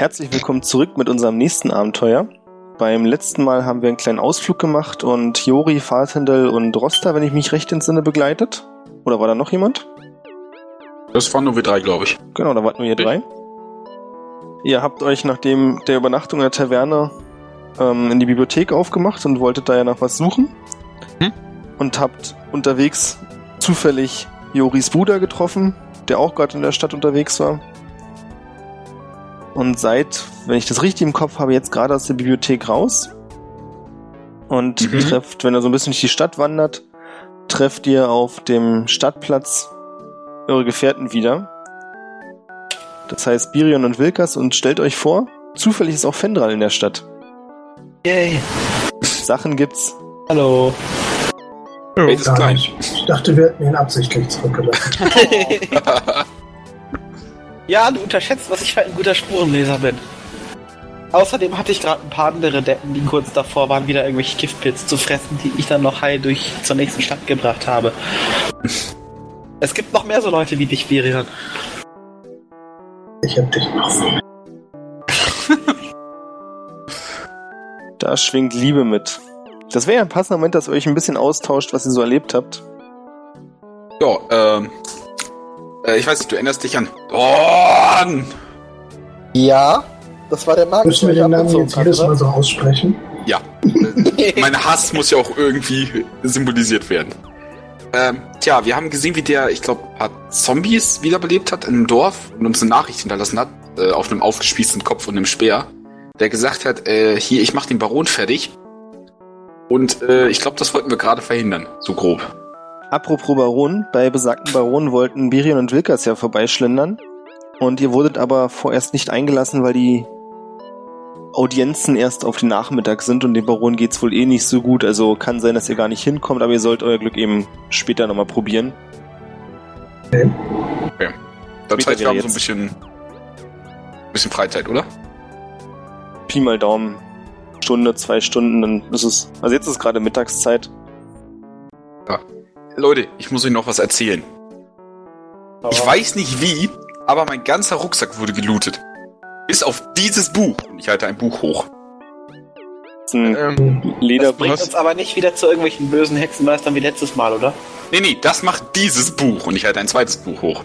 Herzlich willkommen zurück mit unserem nächsten Abenteuer. Beim letzten Mal haben wir einen kleinen Ausflug gemacht und Jori, Fatendel und Rosta, wenn ich mich recht entsinne, begleitet. Oder war da noch jemand? Das waren nur wir drei, glaube ich. Genau, da wart nur ihr drei. Ihr habt euch nach dem der Übernachtung in der Taverne ähm, in die Bibliothek aufgemacht und wolltet da ja nach was suchen. Hm? Und habt unterwegs zufällig Joris Bruder getroffen, der auch gerade in der Stadt unterwegs war. Und seid, wenn ich das richtig im Kopf habe, jetzt gerade aus der Bibliothek raus. Und Mhm. trefft, wenn ihr so ein bisschen durch die Stadt wandert, trefft ihr auf dem Stadtplatz eure Gefährten wieder. Das heißt Birion und Wilkas und stellt euch vor, zufällig ist auch Fendral in der Stadt. Yay. Sachen gibt's. Hallo. Ist nicht. Ich dachte, wir hätten ihn absichtlich zurückgelassen. ja, du unterschätzt, was ich für ein guter Spurenleser bin. Außerdem hatte ich gerade ein paar andere Deppen, die kurz davor waren, wieder irgendwelche Giftpilze zu fressen, die ich dann noch heil durch zur nächsten Stadt gebracht habe. Es gibt noch mehr so Leute wie dich, Virion. Ich hab dich noch mir. Da schwingt Liebe mit. Das wäre ja ein passender Moment, dass ihr euch ein bisschen austauscht, was ihr so erlebt habt. Ja, ähm. Äh, ich weiß nicht, du erinnerst dich an. Dorn! Ja, das war der Magier. Müssen wir den Namen jetzt jedes Mal so aussprechen? Ja. mein Hass muss ja auch irgendwie symbolisiert werden. Ähm, tja, wir haben gesehen, wie der, ich glaube, ein paar Zombies wiederbelebt hat in einem Dorf und uns eine Nachricht hinterlassen hat, äh, auf einem aufgespießten Kopf und einem Speer, der gesagt hat, äh, hier, ich mach den Baron fertig. Und äh, ich glaube, das wollten wir gerade verhindern, so grob. Apropos Baron, bei besagten Baron wollten Birion und Wilkas ja vorbeischlendern. Und ihr wurdet aber vorerst nicht eingelassen, weil die Audienzen erst auf den Nachmittag sind und dem Baron geht's wohl eh nicht so gut. Also kann sein, dass ihr gar nicht hinkommt, aber ihr sollt euer Glück eben später nochmal probieren. Das Später heißt, wir haben wieder so ein jetzt. bisschen, bisschen Freizeit, oder? Pi mal Daumen. Stunde, zwei Stunden, dann ist es. Also jetzt ist gerade Mittagszeit. Leute, ich muss euch noch was erzählen. Ich weiß nicht wie, aber mein ganzer Rucksack wurde gelootet. Bis auf dieses Buch. Und ich halte ein Buch hoch. Das ist ein Ähm, Das Lederbuch. bringt uns aber nicht wieder zu irgendwelchen bösen Hexenmeistern wie letztes Mal, oder? Nee, nee, das macht dieses Buch. Und ich halte ein zweites Buch hoch.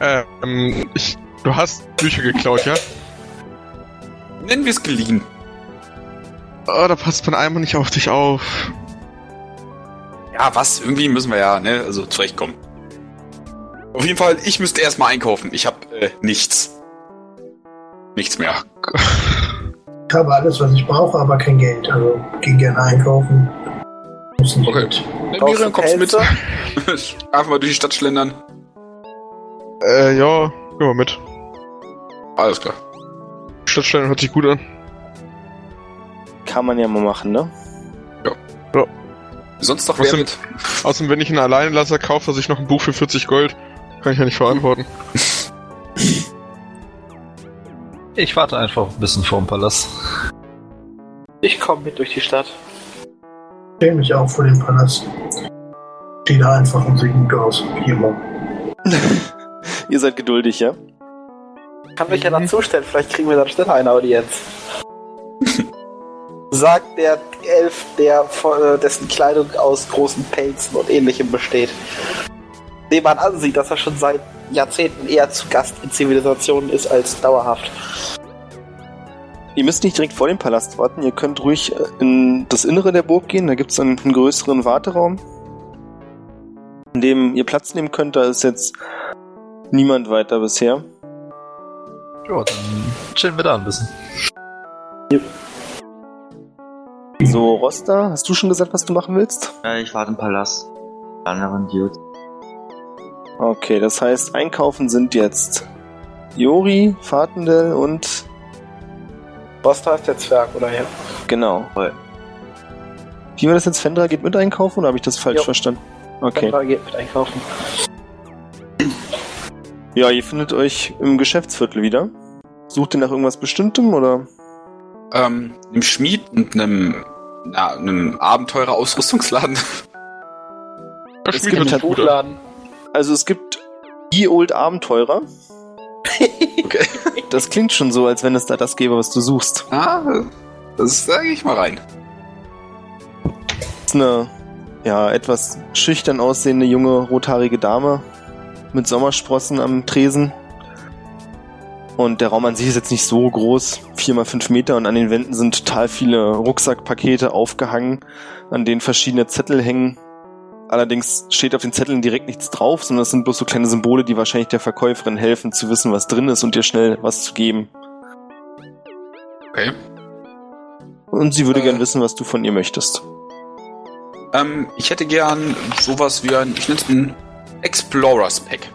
ähm, ich, du hast Bücher geklaut, ja? Nennen wir es geliehen. Oh, da passt man einmal nicht auf dich auf. Ja, was? Irgendwie müssen wir ja, ne? Also zurechtkommen. Auf jeden Fall, ich müsste erstmal einkaufen. Ich habe äh, nichts. Nichts mehr. Ich habe alles, was ich brauche, aber kein Geld. Also geh gerne einkaufen. Muss nicht Okay. Miriam, du kommst du mit? Einfach mal durch die Stadt schlendern. Äh, ja, geh mal mit. Alles klar. Stadtstellen hört sich gut an. Kann man ja mal machen, ne? Sonst noch Wer sind- mit? Außerdem, wenn ich einen Alleinlasser kaufe, er sich noch ein Buch für 40 Gold, kann ich ja nicht verantworten. Ich warte einfach ein bisschen vor dem Palast. Ich komme mit durch die Stadt. Stell mich auch vor dem Palast. Steh da einfach und sieht gut aus. Hier mal. Ihr seid geduldig, ja? Kann mich ja dazustellen, vielleicht kriegen wir dann schneller eine Audienz. Sagt der Elf, der äh, dessen Kleidung aus großen Pelzen und ähnlichem besteht. Dem man ansieht, dass er schon seit Jahrzehnten eher zu Gast in Zivilisationen ist als dauerhaft. Ihr müsst nicht direkt vor dem Palast warten. Ihr könnt ruhig äh, in das Innere der Burg gehen. Da gibt es einen, einen größeren Warteraum, in dem ihr Platz nehmen könnt. Da ist jetzt niemand weiter bisher. Ja, dann chillen wir da ein bisschen. So, Rosta, hast du schon gesagt, was du machen willst? Äh, ich warte im Palast. Die anderen Dudes. Okay, das heißt, einkaufen sind jetzt Jori, Fatendel und Rosta ist der Zwerg, oder ja? genau. Voll. Wie war das jetzt? Fendra geht mit einkaufen oder habe ich das falsch Jo. verstanden? Okay. Sandra geht mit einkaufen. Ja, ihr findet euch im Geschäftsviertel wieder. Sucht ihr nach irgendwas Bestimmtem oder? Ähm, einem Schmied und einem, na, einem Abenteurer-Ausrüstungsladen. Das Es Schmied gibt an. Buchladen. Also es gibt die Old Abenteurer. Okay. Das klingt schon so, als wenn es da das gäbe, was du suchst. Ah, das sage ich mal rein. Das ist eine, ja, etwas schüchtern aussehende junge rothaarige Dame mit Sommersprossen am Tresen. Und der Raum an sich ist jetzt nicht so groß, vier mal fünf Meter und an den Wänden sind total viele Rucksackpakete aufgehangen, an denen verschiedene Zettel hängen. Allerdings steht auf den Zetteln direkt nichts drauf, sondern es sind bloß so kleine Symbole, die wahrscheinlich der Verkäuferin helfen zu wissen, was drin ist und dir schnell was zu geben. Okay. Und sie würde Äh. gern wissen, was du von ihr möchtest. Ähm, ich hätte gern sowas wie ein, ich nenne es ein Explorers Pack.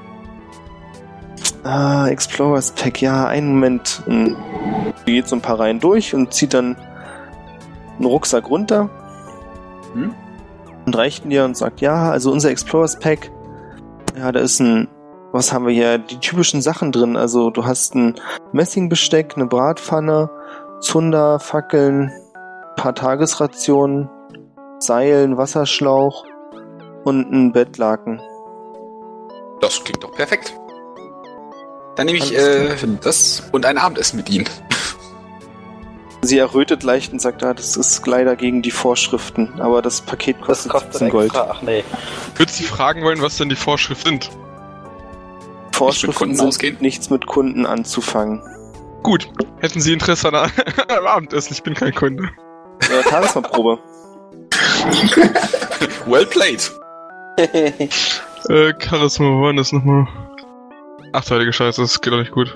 Ah, Explorers Pack, ja, einen Moment. Hm. Sie geht so ein paar Reihen durch und zieht dann einen Rucksack runter Hm? und reicht ihn dir und sagt, ja, also unser Explorers Pack, ja, da ist ein, was haben wir hier, die typischen Sachen drin. Also du hast ein Messingbesteck, eine Bratpfanne, Zunder, Fackeln, paar Tagesrationen, Seilen, Wasserschlauch und ein Bettlaken. Das klingt doch perfekt. Dann nehme ich äh, das und ein Abendessen mit Ihnen. Sie errötet leicht und sagt, ah, das ist leider gegen die Vorschriften, aber das Paket Das kostet, kostet 17 Gold. extra. Ach nee. Würdest du fragen wollen, was denn die Vorschriften sind? Vorschriften Kunden sind ausgehen? nichts mit Kunden anzufangen. Gut. Hätten Sie Interesse an einem Abendessen? Ich bin kein Kunde. Äh, Tagesmalprobe. Well played. Äh, Charisma, wo war das nochmal? Ach, heilige Scheiße, das geht doch nicht gut.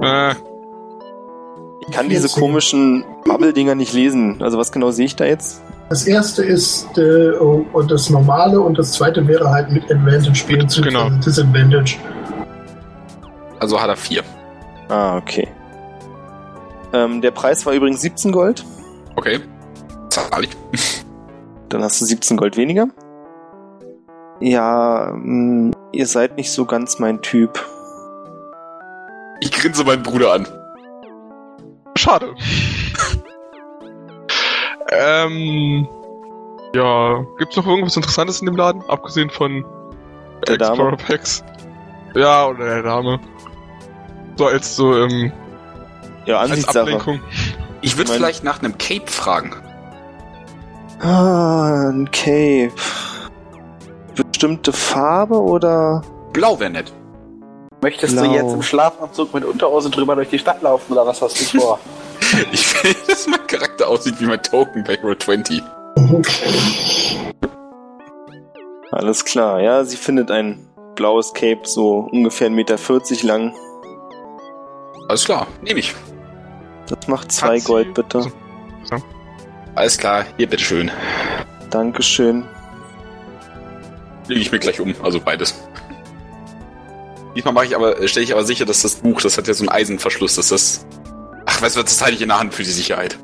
Äh, Ich kann diese 14. komischen Bubble-Dinger nicht lesen. Also was genau sehe ich da jetzt? Das erste ist äh, und das normale und das zweite wäre halt mit Advantage spielen zu genau. Disadvantage. Also hat er vier. Ah, okay. Ähm, der Preis war übrigens 17 Gold. Okay. Zahl ich. Dann hast du 17 Gold weniger. Ja, mh, ihr seid nicht so ganz mein Typ. Ich grinse meinen Bruder an. schade. ähm, ja, gibt's noch irgendwas Interessantes in dem Laden? Abgesehen von Der Dame. Explorer Packs? Ja, oder der Dame. So als so, ähm, Ja, als Ansichtssache. Ablenkung. Ich würde Mein- vielleicht nach einem Cape fragen. Ah, ein Cape. Bestimmte Farbe oder? Blau wäre nett. Möchtest Blau. du jetzt im Schlafanzug mit Unterhose drüber durch die Stadt laufen oder was hast du vor? Ich will, dass mein Charakter aussieht wie mein Token bei Roll 20. Alles klar, ja, sie findet ein blaues Cape, so ungefähr 1,40 Meter lang. Alles klar, nehme ich. Das macht zwei Gold, bitte. Also- Alles klar, hier bitteschön. Dankeschön. Lege ich mir gleich um, also beides. Diesmal mache ich aber, stelle ich aber sicher, dass das Buch, das hat ja so einen Eisenverschluss, dass das. Ach, weißt du, was, das halte ich in der Hand für die Sicherheit.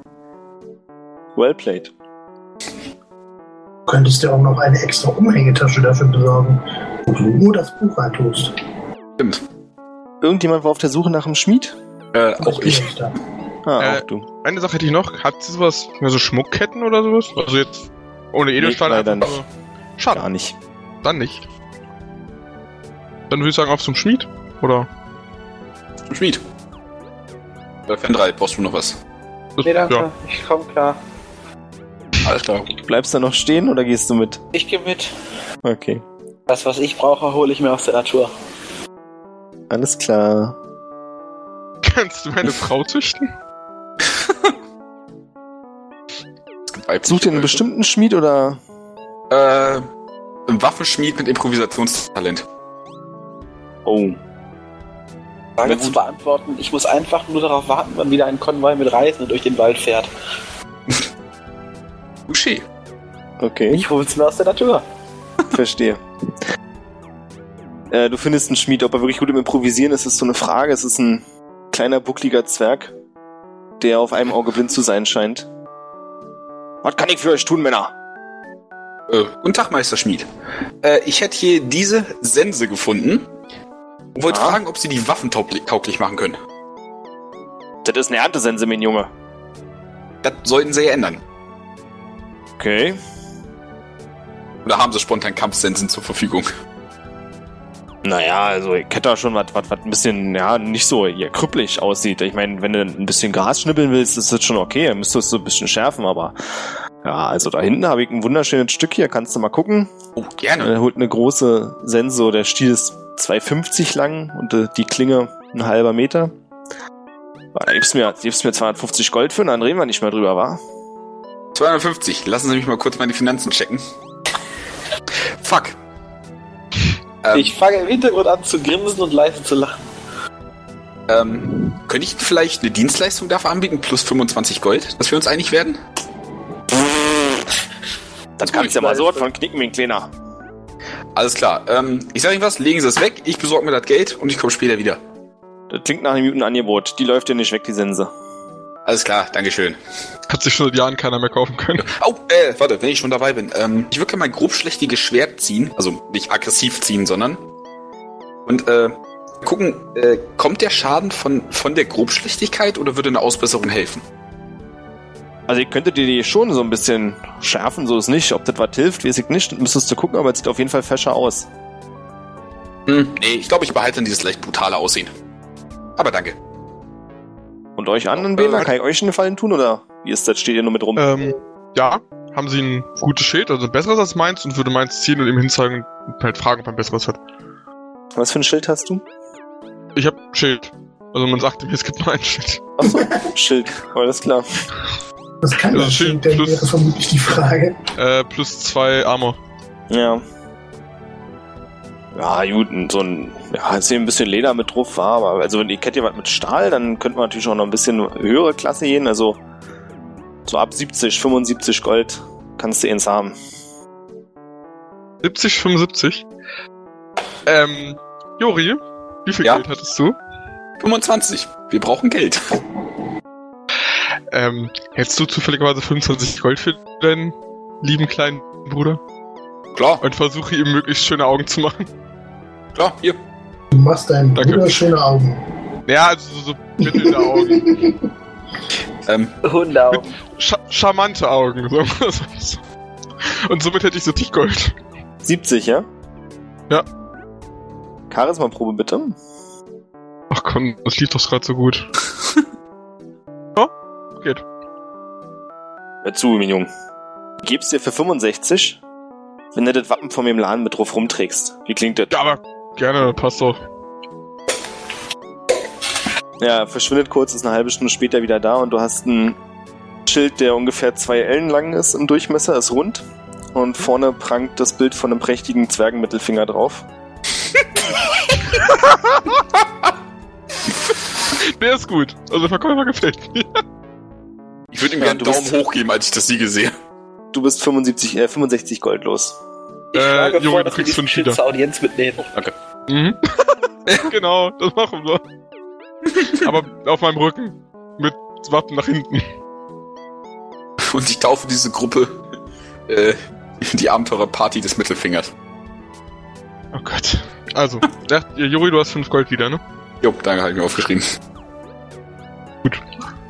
Well played. Du könntest dir auch noch eine extra Umhängetasche dafür besorgen, wo du nur das Buch reintust. Stimmt. Irgendjemand war auf der Suche nach einem Schmied? Äh, auch ich. da. Ah, Äh, auch du. Eine Sache hätte ich noch. Hat sie sowas, ja, so Schmuckketten oder sowas? Also jetzt ohne Edelstahl leider einfach nicht. Schade, Gar nicht. Dann nicht. Dann würde ich sagen, auf zum Schmied. Oder? Schmied. Bei Fendrei brauchst du noch was. Das, nee, danke. Ja. Ich komm klar. Alles klar. Bleibst du noch stehen oder gehst du mit? Ich gehe mit. Okay. Das, was ich brauche, hole ich mir aus der Natur. Alles klar. Kannst du meine Frau züchten? Sucht ihr einen bestimmten Schmied oder? Äh, Waffenschmied mit Improvisationstalent. Oh. Frage zu beantworten. Ich muss einfach nur darauf warten, wann wieder ein Konvoi mit Reisenden durch den Wald fährt. Touché. Okay, Ich hol's mir aus der Natur. verstehe. Äh, du findest einen Schmied, ob er wirklich gut im Improvisieren ist, ist so eine Frage. Es ist ein kleiner, buckliger Zwerg, der auf einem Auge blind zu sein scheint. Was kann ich für euch tun, Männer? Äh, guten Tag, Meister Schmied. Äh, ich hätte hier diese Sense gefunden und wollte Ah. fragen, ob Sie die Waffen tauglich machen können. Das ist eine Erntesense, mein Junge. Das sollten Sie ja ändern. Okay. Oder haben Sie spontan Kampfsensen zur Verfügung? Naja, also ich hätte da schon was, was, was ein bisschen, ja, nicht so hier krüppelig aussieht. Ich meine, wenn du ein bisschen Gras schnippeln willst, ist das schon okay. Dann müsstest du es so ein bisschen schärfen, aber ja, also da hinten habe ich ein wunderschönes Stück hier, kannst du mal gucken. Oh, gerne. Er holt eine große Senso, der Stiel ist 2,50 lang und äh, die Klinge ein halber Meter. Da gibst du mir, gibst mir 250 Gold für und dann reden wir nicht mehr drüber, wa? 250. Lassen Sie mich mal kurz meine Finanzen checken. Fuck. Ähm, Ich fange im Hintergrund an zu grinsen und leise zu lachen. ähm, könnte ich vielleicht eine Dienstleistung dafür anbieten, plus 25 Gold, dass wir uns einig werden? Dann kannst du ja mal so von knicken, mein Kleiner. Alles klar. Ähm, ich sage Ihnen was, legen Sie es weg, ich besorge mir das Geld und ich komme später wieder. Das klingt nach einem guten Angebot. Die läuft dir nicht weg, die Sense. Alles klar, Dankeschön. Hat sich schon seit Jahren keiner mehr kaufen können. Oh, äh, warte, wenn ich schon dabei bin. Ähm, ich würde gerne mein grobschlächtiges Schwert ziehen. Also nicht aggressiv ziehen, sondern. Und äh, gucken, äh, kommt der Schaden von, von der Grobschlächtigkeit oder würde eine Ausbesserung helfen? Also ich könnte dir die schon so ein bisschen schärfen, so ist nicht. Ob das was hilft, weiß ich nicht. Müsstest du gucken, aber es sieht auf jeden Fall fescher aus. Hm, nee, ich glaube, ich behalte dann dieses leicht brutale Aussehen. Aber danke. Und euch anderen Äh, Wähler, warte. kann ich euch einen Gefallen tun oder wie ist das? Steht ihr nur mit rum? Ähm, ja, haben sie ein gutes Schild, also ein besseres als meins und würde meins ziehen und ihm hinzeigen und halt fragen, ob er ein besseres hat. Was für ein Schild hast du? Ich hab ein Schild. Also man sagte mir, es gibt nur ein Schild. Achso, Schild. Alles klar. Was kann Also das Schild Schild denn, plus- wäre vermutlich die Frage. Äh, plus zwei Armor. Ja. Ja, gut, so ein, ja, ist hier ein bisschen Leder mit drauf, war, aber also wenn die Kette was mit Stahl, dann könnte man natürlich auch noch ein bisschen höhere Klasse gehen, also so ab 70, 75 Gold kannst du eins haben. 70, 75. Ähm, Jori, wie viel Ja? Geld hattest du? 25. Wir brauchen Geld. Ähm, hättest du zufälligerweise 25 Gold für deinen lieben kleinen Bruder? Klar, Und versuche ihm möglichst schöne Augen zu machen. klar, hier. Du machst deinem Danke. Bruder schöne Augen. Ja, also so, so mittelnde Augen. Ähm, Hundeaugen. Scha charmante Augen. So. Und somit hätte ich 70 Gold. 70, ja? Ja. Charisma-Probe bitte. Ach komm, das lief doch gerade so gut. Hör zu, mein Junge. Ich geb's dir für 65, wenn du das Wappen von dem Laden mit drauf rumträgst. Wie klingt das? Ja, aber gerne, passt doch. Ja, verschwindet kurz, ist eine halbe Stunde später wieder da und du hast ein Schild, der ungefähr zwei Ellen lang ist im Durchmesser, ist rund. Und vorne prangt das Bild von einem prächtigen Zwergenmittelfinger drauf. Der ist gut. Also der Verkäufer gefällt mir. Ich würde ihm Ja, gerne einen Daumen hoch geben, als ich das Siege sehe. Du bist 75, äh, 65 Gold los. Ich Äh, schlage Junge, vor, du kriegst fünf wieder. zur Audienz mitnehmen. Mhm. genau, das machen wir. Aber auf meinem Rücken. Mit Wappen nach hinten. Und ich taufe diese Gruppe äh, die Abenteurerparty des Mittelfingers. Oh Gott. Also, Juri, du hast 5 Gold wieder, ne? Jo, danke, habe ich mir aufgeschrieben.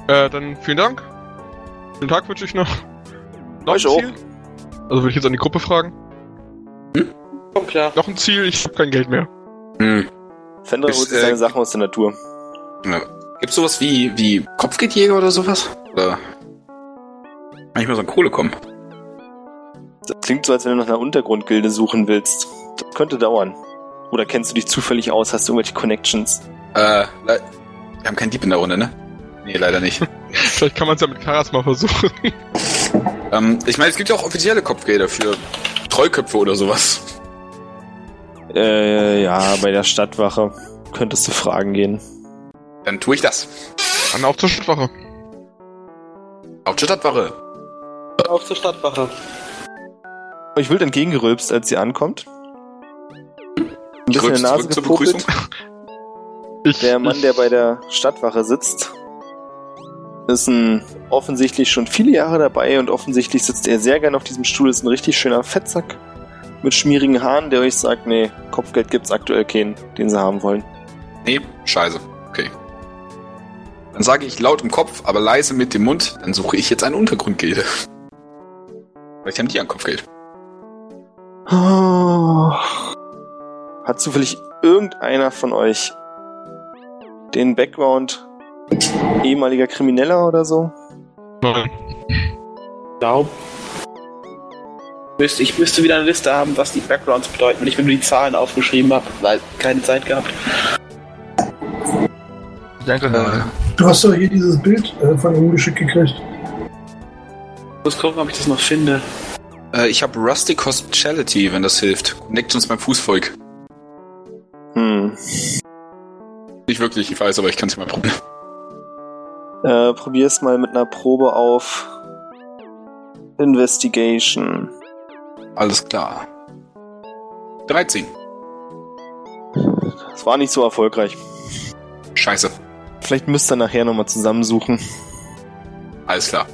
Äh, dann vielen Dank. Schönen Tag wünsche ich noch. Noch ein auch. Ziel? Also würde ich jetzt an die Gruppe fragen. Komm klar. Noch ein Ziel, ich habe kein Geld mehr. Hm. Fender holt sich äh, seine Sachen aus der Natur. Ja. Gibt's sowas wie, wie Kopfgeldjäger oder sowas? Oder kann ich mal so an Kohle kommen? Das klingt so, als wenn du nach einer Untergrundgilde suchen willst. Das könnte dauern. Oder kennst du dich zufällig aus? Hast du irgendwelche Connections? Äh, wir haben keinen Dieb in der Runde, ne? Nee, leider nicht. Vielleicht kann man es ja mit Karas mal versuchen. ähm, ich meine, es gibt ja auch offizielle Kopfgelder für Treuköpfe oder sowas. Äh, ja, bei der Stadtwache könntest du fragen gehen. Dann tue ich das. Dann auf zur Stadtwache. Auf zur Stadtwache. Auf zur Stadtwache. Euch wild entgegengerülpst, als ihr ankommt. Ein Ich bisschen in der Nase gepopelt. Begrüßung. Ich, Der Mann, ich, der bei der Stadtwache sitzt, ist ein offensichtlich schon viele Jahre dabei und offensichtlich sitzt er sehr gern auf diesem Stuhl. Ist ein richtig schöner Fettsack mit schmierigen Haaren, der euch sagt, nee, Kopfgeld gibt's aktuell keinen, den sie haben wollen. Nee, scheiße. Okay. Dann sage ich laut im Kopf, aber leise mit dem Mund, dann suche ich jetzt eine Untergrundgilde. Vielleicht haben die ein Kopfgeld. Oh. Hat zufällig irgendeiner von euch den Background ehemaliger Krimineller oder so? nein. Glaub. Müsste, ich müsste wieder eine Liste haben, was die Backgrounds bedeuten, wenn ich mir nur die Zahlen aufgeschrieben habe, weil keine Zeit gehabt. Ich denke, nein. Du hast doch hier dieses Bild äh, von ihm geschickt gekriegt. Ich muss gucken, ob ich das noch finde. Äh, ich habe Rustic Hospitality, wenn das hilft. Connect uns beim Fußvolk. Hm. Nicht wirklich, ich weiß, aber ich kann es mal probieren. Äh, probier's mal mit einer Probe auf Investigation. Alles klar. 13. Das war nicht so erfolgreich. Scheiße. Vielleicht müsst ihr nachher nochmal zusammensuchen. Alles klar.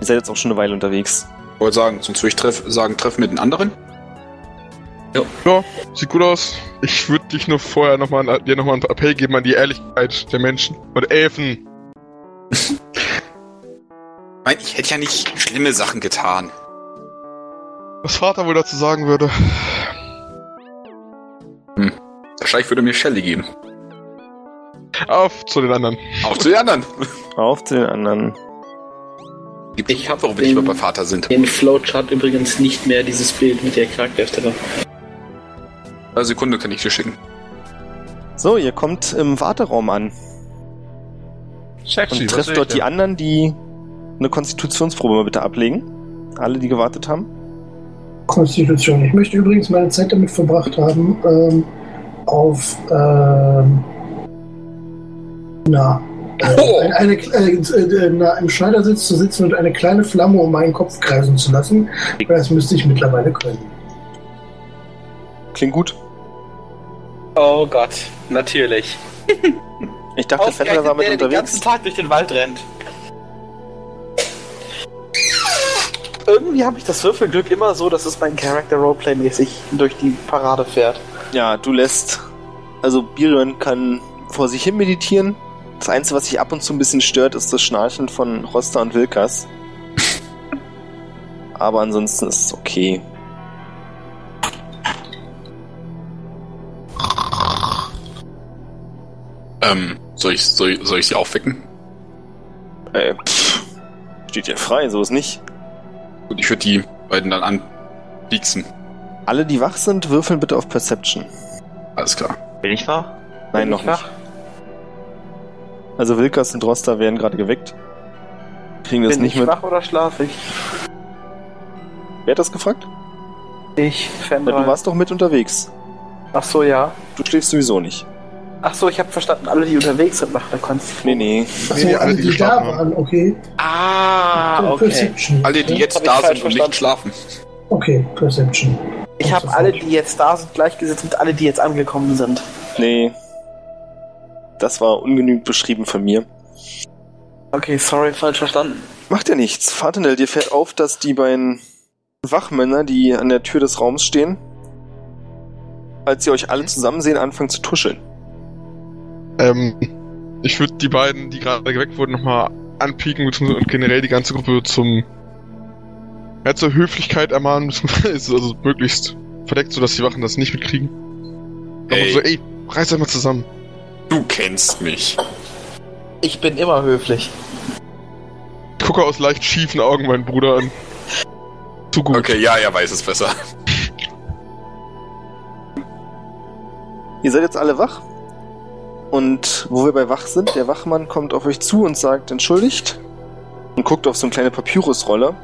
Ihr seid jetzt auch schon eine Weile unterwegs. Ich wollte sagen, sonst würde ich treff, sagen, treffen mit den anderen. Ja, sieht gut aus. Ich würde dich nur vorher nochmal dir nochmal einen Appell geben an die Ehrlichkeit der Menschen und Elfen. Ich meine, ich hätte ja nicht schlimme Sachen getan. Was Vater wohl dazu sagen würde. Wahrscheinlich würde mir Shelly geben. Auf zu den anderen. Auch zu den anderen. Auf zu den anderen. Gibt Ich hab warum wir nicht den- mehr bei Vater sind. Im Flowchart übrigens nicht mehr dieses Bild mit der Charakterstelle. Eine Sekunde kann ich dir schicken. So, ihr kommt im Warteraum an Sexy, und sehe dort die anderen, die eine Konstitutionsprobe mal bitte ablegen. Alle, die gewartet haben. Konstitution. Ich möchte übrigens meine Zeit damit verbracht haben, ähm, auf ähm, na, äh, Oh. eine, eine, äh, äh, na, im Schneidersitz zu sitzen und eine kleine Flamme um meinen Kopf kreisen zu lassen. Das müsste ich mittlerweile können. Klingt gut. Oh Gott, natürlich. Ich dachte, Fettler war mit der den ganzen unterwegs. Tag durch den Wald rennt. Irgendwie habe ich das Würfelglück immer so, dass es mein Charakter Roleplay-mäßig durch die Parade fährt. Ja, du lässt. Also, Birion kann vor sich hin meditieren. Das Einzige, was sich ab und zu ein bisschen stört, ist das Schnarchen von Rosta und Wilkas. Aber ansonsten ist es okay. Ähm, soll ich, soll, ich- soll ich sie aufwecken? Äh, pff, steht ja frei, so ist nicht. Und ich würde die beiden dann anpieksen. Alle, die wach sind, würfeln bitte auf Perception. Alles klar. Bin ich wach? Nein, noch nicht. Also Wilkas und Rosta werden gerade geweckt. Kriegen das Bin nicht ich mit. wach oder schlafe ich? Wer hat das gefragt? Ich, Weil du warst doch mit unterwegs. Ach so, ja. Du schläfst sowieso nicht. Ach so, ich habe verstanden, alle, die unterwegs sind, machen eine Konstitution. Nee, nee. Achso, nee, alle, die die da waren, okay. Ah, okay. Perception. Alle, die jetzt da sind und verstanden. nicht schlafen. Okay, Perception. Ich habe alle, die jetzt da sind, gleichgesetzt mit alle, die jetzt angekommen sind. Nee. Das war ungenügend beschrieben von mir. Okay, sorry, falsch verstanden. Macht ja nichts. Fatinel, dir fällt auf, dass die beiden Wachmänner, die an der Tür des Raums stehen, als sie euch alle zusammen sehen, anfangen zu tuscheln. Ähm, ich würde die beiden, die gerade geweckt wurden, nochmal anpieken und generell die ganze Gruppe zum ja, zur Höflichkeit ermahnen, beziehungsweise also möglichst verdeckt, sodass die Wachen das nicht mitkriegen. Aber Ey. so, ey, reiß euch mal zusammen. Du kennst mich. Ich bin immer höflich. Ich gucke aus leicht schiefen Augen meinen Bruder an. Zu gut. Okay, ja, er weiß es besser. Ihr seid jetzt alle wach. Und wo wir bei wach sind, der Wachmann kommt auf euch zu und sagt, entschuldigt. Und guckt auf so eine kleine Papyrusrolle.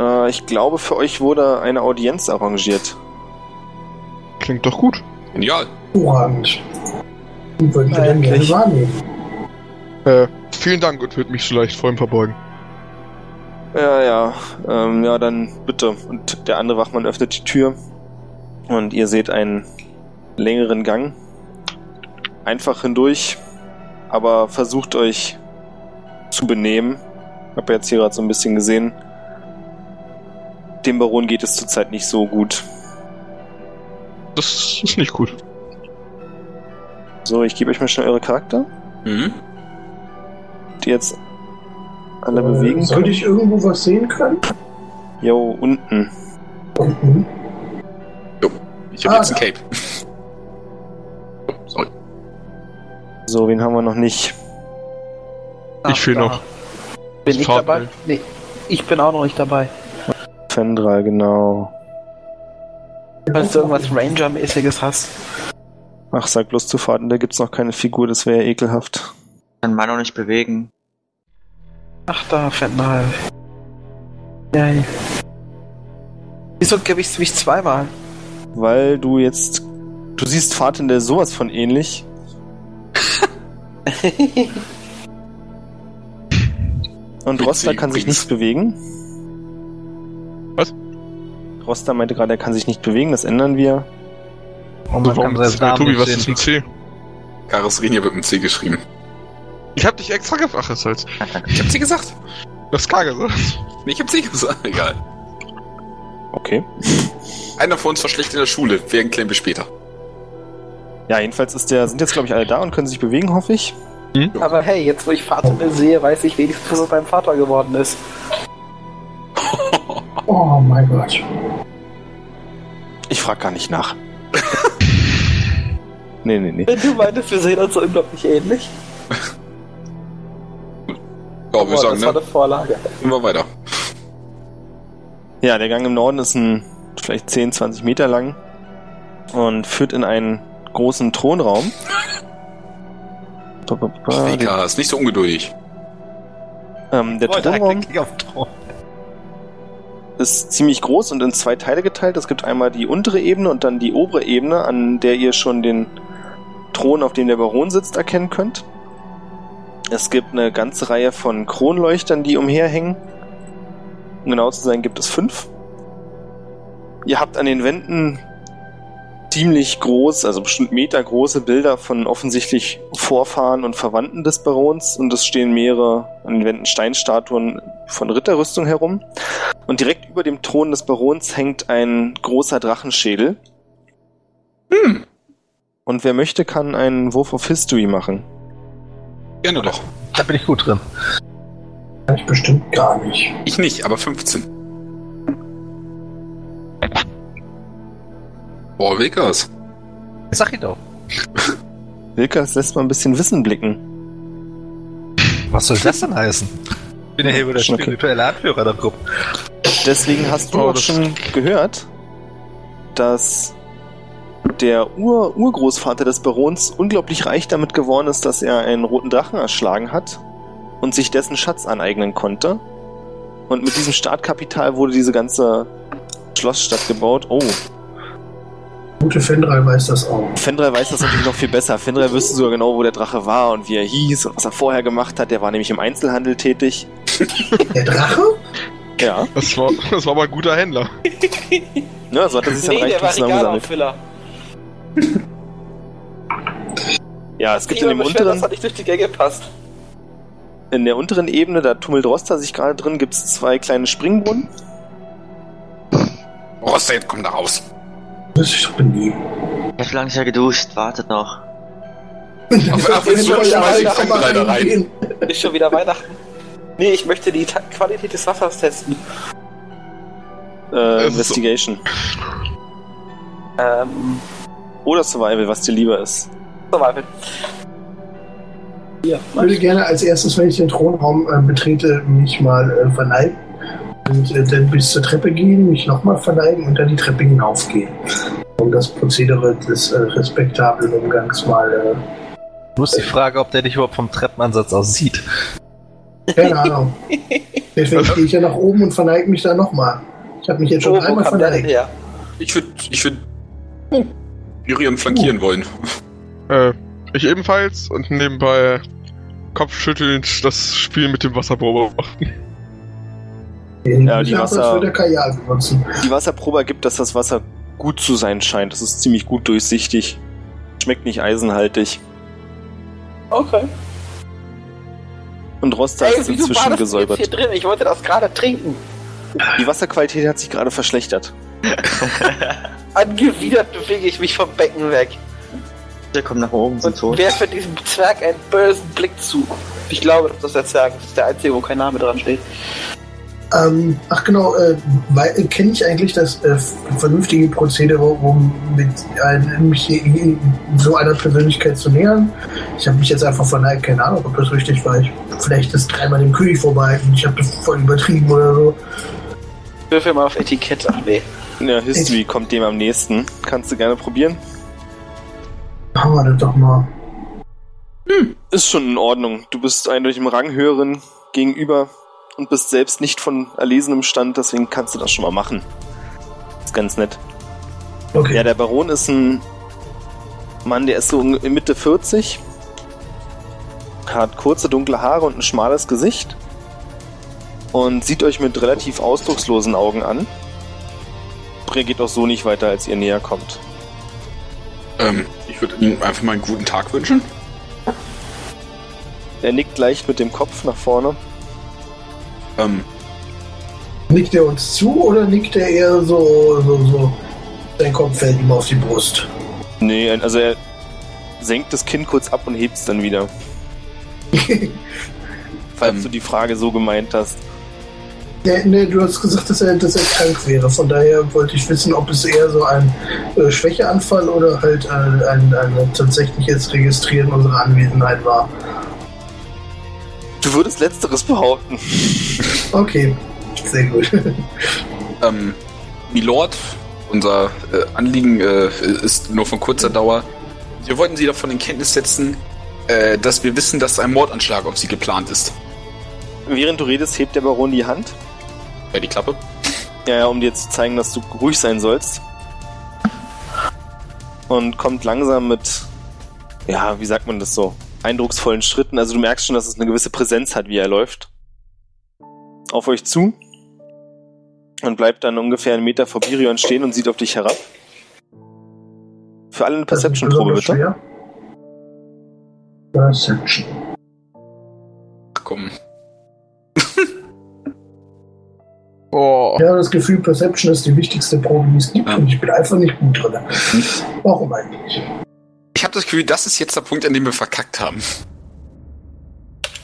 Äh, ich glaube, für euch wurde eine Audienz arrangiert. Klingt doch gut. Genial. Hervorragend. Und würden wir dann gerne wahrnehmen. Äh, vielen Dank und würde mich vielleicht vor ihm verbeugen. Ja, ja, ähm, ja, dann bitte. Und der andere Wachmann öffnet die Tür und ihr seht einen längeren Gang. Einfach hindurch, aber versucht euch zu benehmen. Hab jetzt hier gerade so ein bisschen gesehen. Dem Baron geht es zurzeit nicht so gut. Das ist nicht gut. So, ich gebe euch mal schnell eure Charakter, Mhm. die jetzt alle Äh, bewegen Soll können. ich irgendwo was sehen können? Jo, unten. Unten. Ich habe Ah, jetzt ein Cape. So, wen haben wir noch nicht? Ich fehl da. noch. Bin ich Fahrt- dabei? Nee, ich bin auch noch nicht dabei. Fendral, genau. Falls du irgendwas Ranger-mäßiges hast. Ach, sag bloß zu Fahrten, da gibt's noch keine Figur, das wäre ja ekelhaft. Kann man noch nicht bewegen. Ach da, Fentnal. Yay. Wieso gewichtst du mich zweimal? Weil du jetzt. Du siehst Fahrten der sowas von ähnlich. Und Roster kann sich nicht bewegen. Was? Roster meinte gerade, er kann sich nicht bewegen, das ändern wir. Und man kann seinen Namen Tobi, was ist ein C? Karosserien wird mit C geschrieben. Ich hab dich extra gefragt, das heißt. Ich hab C gesagt. Du hast K gesagt. Nee, ich hab C gesagt. Egal. Okay. Einer von uns war schlecht in der Schule. Wer klären wir später. Ja, jedenfalls ist der, sind jetzt, glaube ich, alle da und können sich bewegen, hoffe ich. Aber hey, jetzt wo ich Vater sehe, weiß ich wenigstens, was aus meinem Vater geworden ist. Oh mein Gott. Ich frage gar nicht nach. nee, nee, nee. Wenn du meintest, wir sehen uns so unglaublich ähnlich. Ja, wir Boah, sagen, das war ne? eine Vorlage. Immer weiter. Ja, der Gang im Norden ist ein vielleicht 10, 20 Meter lang und führt in einen großen Thronraum. Ba, ba, ba, den- Vika ist nicht so ungeduldig. Ähm, der Thronraum ist ziemlich groß und in zwei Teile geteilt. Es gibt einmal die untere Ebene und dann die obere Ebene, an der ihr schon den Thron, auf dem der Baron sitzt, erkennen könnt. Es gibt eine ganze Reihe von Kronleuchtern, die umherhängen. Um genau zu sein, gibt es fünf. Ihr habt an den Wänden ziemlich groß, also bestimmt metergroße Bilder von offensichtlich Vorfahren und Verwandten des Barons und es stehen mehrere an den Wänden Steinstatuen von Ritterrüstung herum. Und direkt über dem Thron des Barons hängt ein großer Drachenschädel. Hm, Und wer möchte, kann einen Wurf of History machen. gerne doch. Da bin ich gut drin. Kann ich bestimmt gar nicht. Ich nicht, aber 15. Boah, Wilkers. Sag ich doch. Wilkas lässt mal ein bisschen Wissen blicken. Was soll das denn heißen? Ich bin ja hier wohl der okay. spirituelle Anführer der Gruppe. Deswegen hast du Oh, auch schon gehört, dass der Ur Urgroßvater des Barons unglaublich reich damit geworden ist, dass er einen roten Drachen erschlagen hat und sich dessen Schatz aneignen konnte. Und mit diesem Startkapital wurde diese ganze Schlossstadt gebaut. Oh, Gute Fendral weiß das auch. Fendral weiß das natürlich noch viel besser. Fendral wüsste sogar genau, wo der Drache war und wie er hieß und was er vorher gemacht hat. Der war nämlich im Einzelhandel tätig. Der Drache? Ja, Das war, das war mal ein guter Händler. ne, so hat er sich sein Nee, der Reichtum war zusammengesammelt. Ja, es gibt Ich in dem unteren, er nicht durch die Gänge passt. in der unteren Ebene, da tummelt Roster sich gerade drin, gibt es zwei kleine Springbrunnen. Roster, jetzt komm da raus. Muss ich doch benehmen. Ich hab lange nicht mehr geduscht, wartet noch. Willst du Jetzt schon den ich da rein? Ist schon wieder Weihnachten. Nee, ich möchte die Ta Qualität des Wassers testen. Äh, ist Investigation. Ähm, Oder Survival, was dir lieber ist. Survival. Hier, Ich würde gerne als erstes, wenn ich den Thronraum äh, betrete, mich mal äh, verneigen. Und äh, dann bis zur Treppe gehen, mich nochmal verneigen und dann die Treppe hinaufgehen. Um das Prozedere des äh, respektablen Umgangs mal. Äh, Du musst die Frage, ob der dich überhaupt vom Treppenansatz aus sieht. keine Ahnung. Deswegen gehe ich ja nach oben und verneige mich da nochmal. Ich habe mich jetzt schon Oh, einmal verneigt. Ich würde, ich würde Miriam flankieren wollen. Äh, ich ebenfalls und nebenbei kopfschüttelnd das Spiel mit dem Wasser beobachten. Ja, die ich Wasser- das würde Kajal benutzen. Die Wasserprobe ergibt, dass das Wasser gut zu sein scheint. Das ist ziemlich gut durchsichtig. Schmeckt nicht eisenhaltig. Okay. Und Rosta Ey, ist inzwischen das gesäubert. jetzt hier drin? Ich wollte das gerade trinken. Die Wasserqualität hat sich gerade verschlechtert. Angewidert bewege ich mich vom Becken weg Der kommt nach oben, sind und tot. werfe diesem Zwerg einen bösen Blick zu. Ich glaube, das ist der Zwerg. Das ist der einzige, wo kein Name dran steht. Ähm, ach genau, äh, weil- äh, kenne ich eigentlich das äh, vernünftige Prozedere, um mit einem, mich so einer Persönlichkeit zu nähern? Ich habe mich jetzt einfach verneigt, keine Ahnung, ob das richtig war. Ich, vielleicht ist dreimal dem König vorbei und ich habe das voll übertrieben oder so. Würfel mal auf Etikett. Ach nee. Ja, History kommt dem am nächsten. Kannst du gerne probieren. Machen wir das doch mal. Ist schon in Ordnung. Du bist eindeutig im Rang höheren gegenüber und bist selbst nicht von erlesenem Stand, deswegen kannst du das schon mal machen. Ist ganz nett. Okay. Ja, der Baron ist ein Mann, der ist so in Mitte 40, hat kurze dunkle Haare und ein schmales Gesicht und sieht euch mit relativ ausdruckslosen Augen an. Reagiert auch so nicht weiter, als ihr näher kommt. Ähm, ich würde ihm einfach mal einen guten Tag wünschen. Er nickt leicht mit dem Kopf nach vorne. Ähm, Nickt er uns zu oder nickt er eher so, so, so, sein Kopf fällt ihm auf die Brust? Nee, also er senkt das Kinn kurz ab und hebt es dann wieder. Falls Ähm. du die Frage so gemeint hast. Nee, nee, du hast gesagt, dass er, dass er krank wäre. Von daher wollte ich wissen, ob es eher so ein äh, Schwächeanfall oder halt äh, ein, ein tatsächliches Registrieren unserer Anwesenheit war. Du würdest Letzteres behaupten. Okay, sehr gut. ähm, Milord, unser äh, Anliegen äh, ist nur von kurzer Dauer. Wir wollten Sie davon in Kenntnis setzen, äh, dass wir wissen, dass ein Mordanschlag auf Sie geplant ist. Während du redest, hebt der Baron die Hand. Ja, die Klappe. Ja, ja, um dir zu zeigen, dass du ruhig sein sollst. Und kommt langsam mit, ja, wie sagt man das so, eindrucksvollen Schritten. Also du merkst schon, dass es eine gewisse Präsenz hat, wie er läuft. Auf euch zu. Und bleibt dann ungefähr einen Meter vor Birion stehen und sieht auf dich herab. Für alle eine Perception-Probe, bitte. schwer. Perception. Ach, komm. Oh, Ja, das Gefühl, Perception ist die wichtigste Probe, die es gibt Ja. und ich bin einfach nicht gut drin. Warum eigentlich? Ich habe das Gefühl, das ist jetzt der Punkt, an dem wir verkackt haben.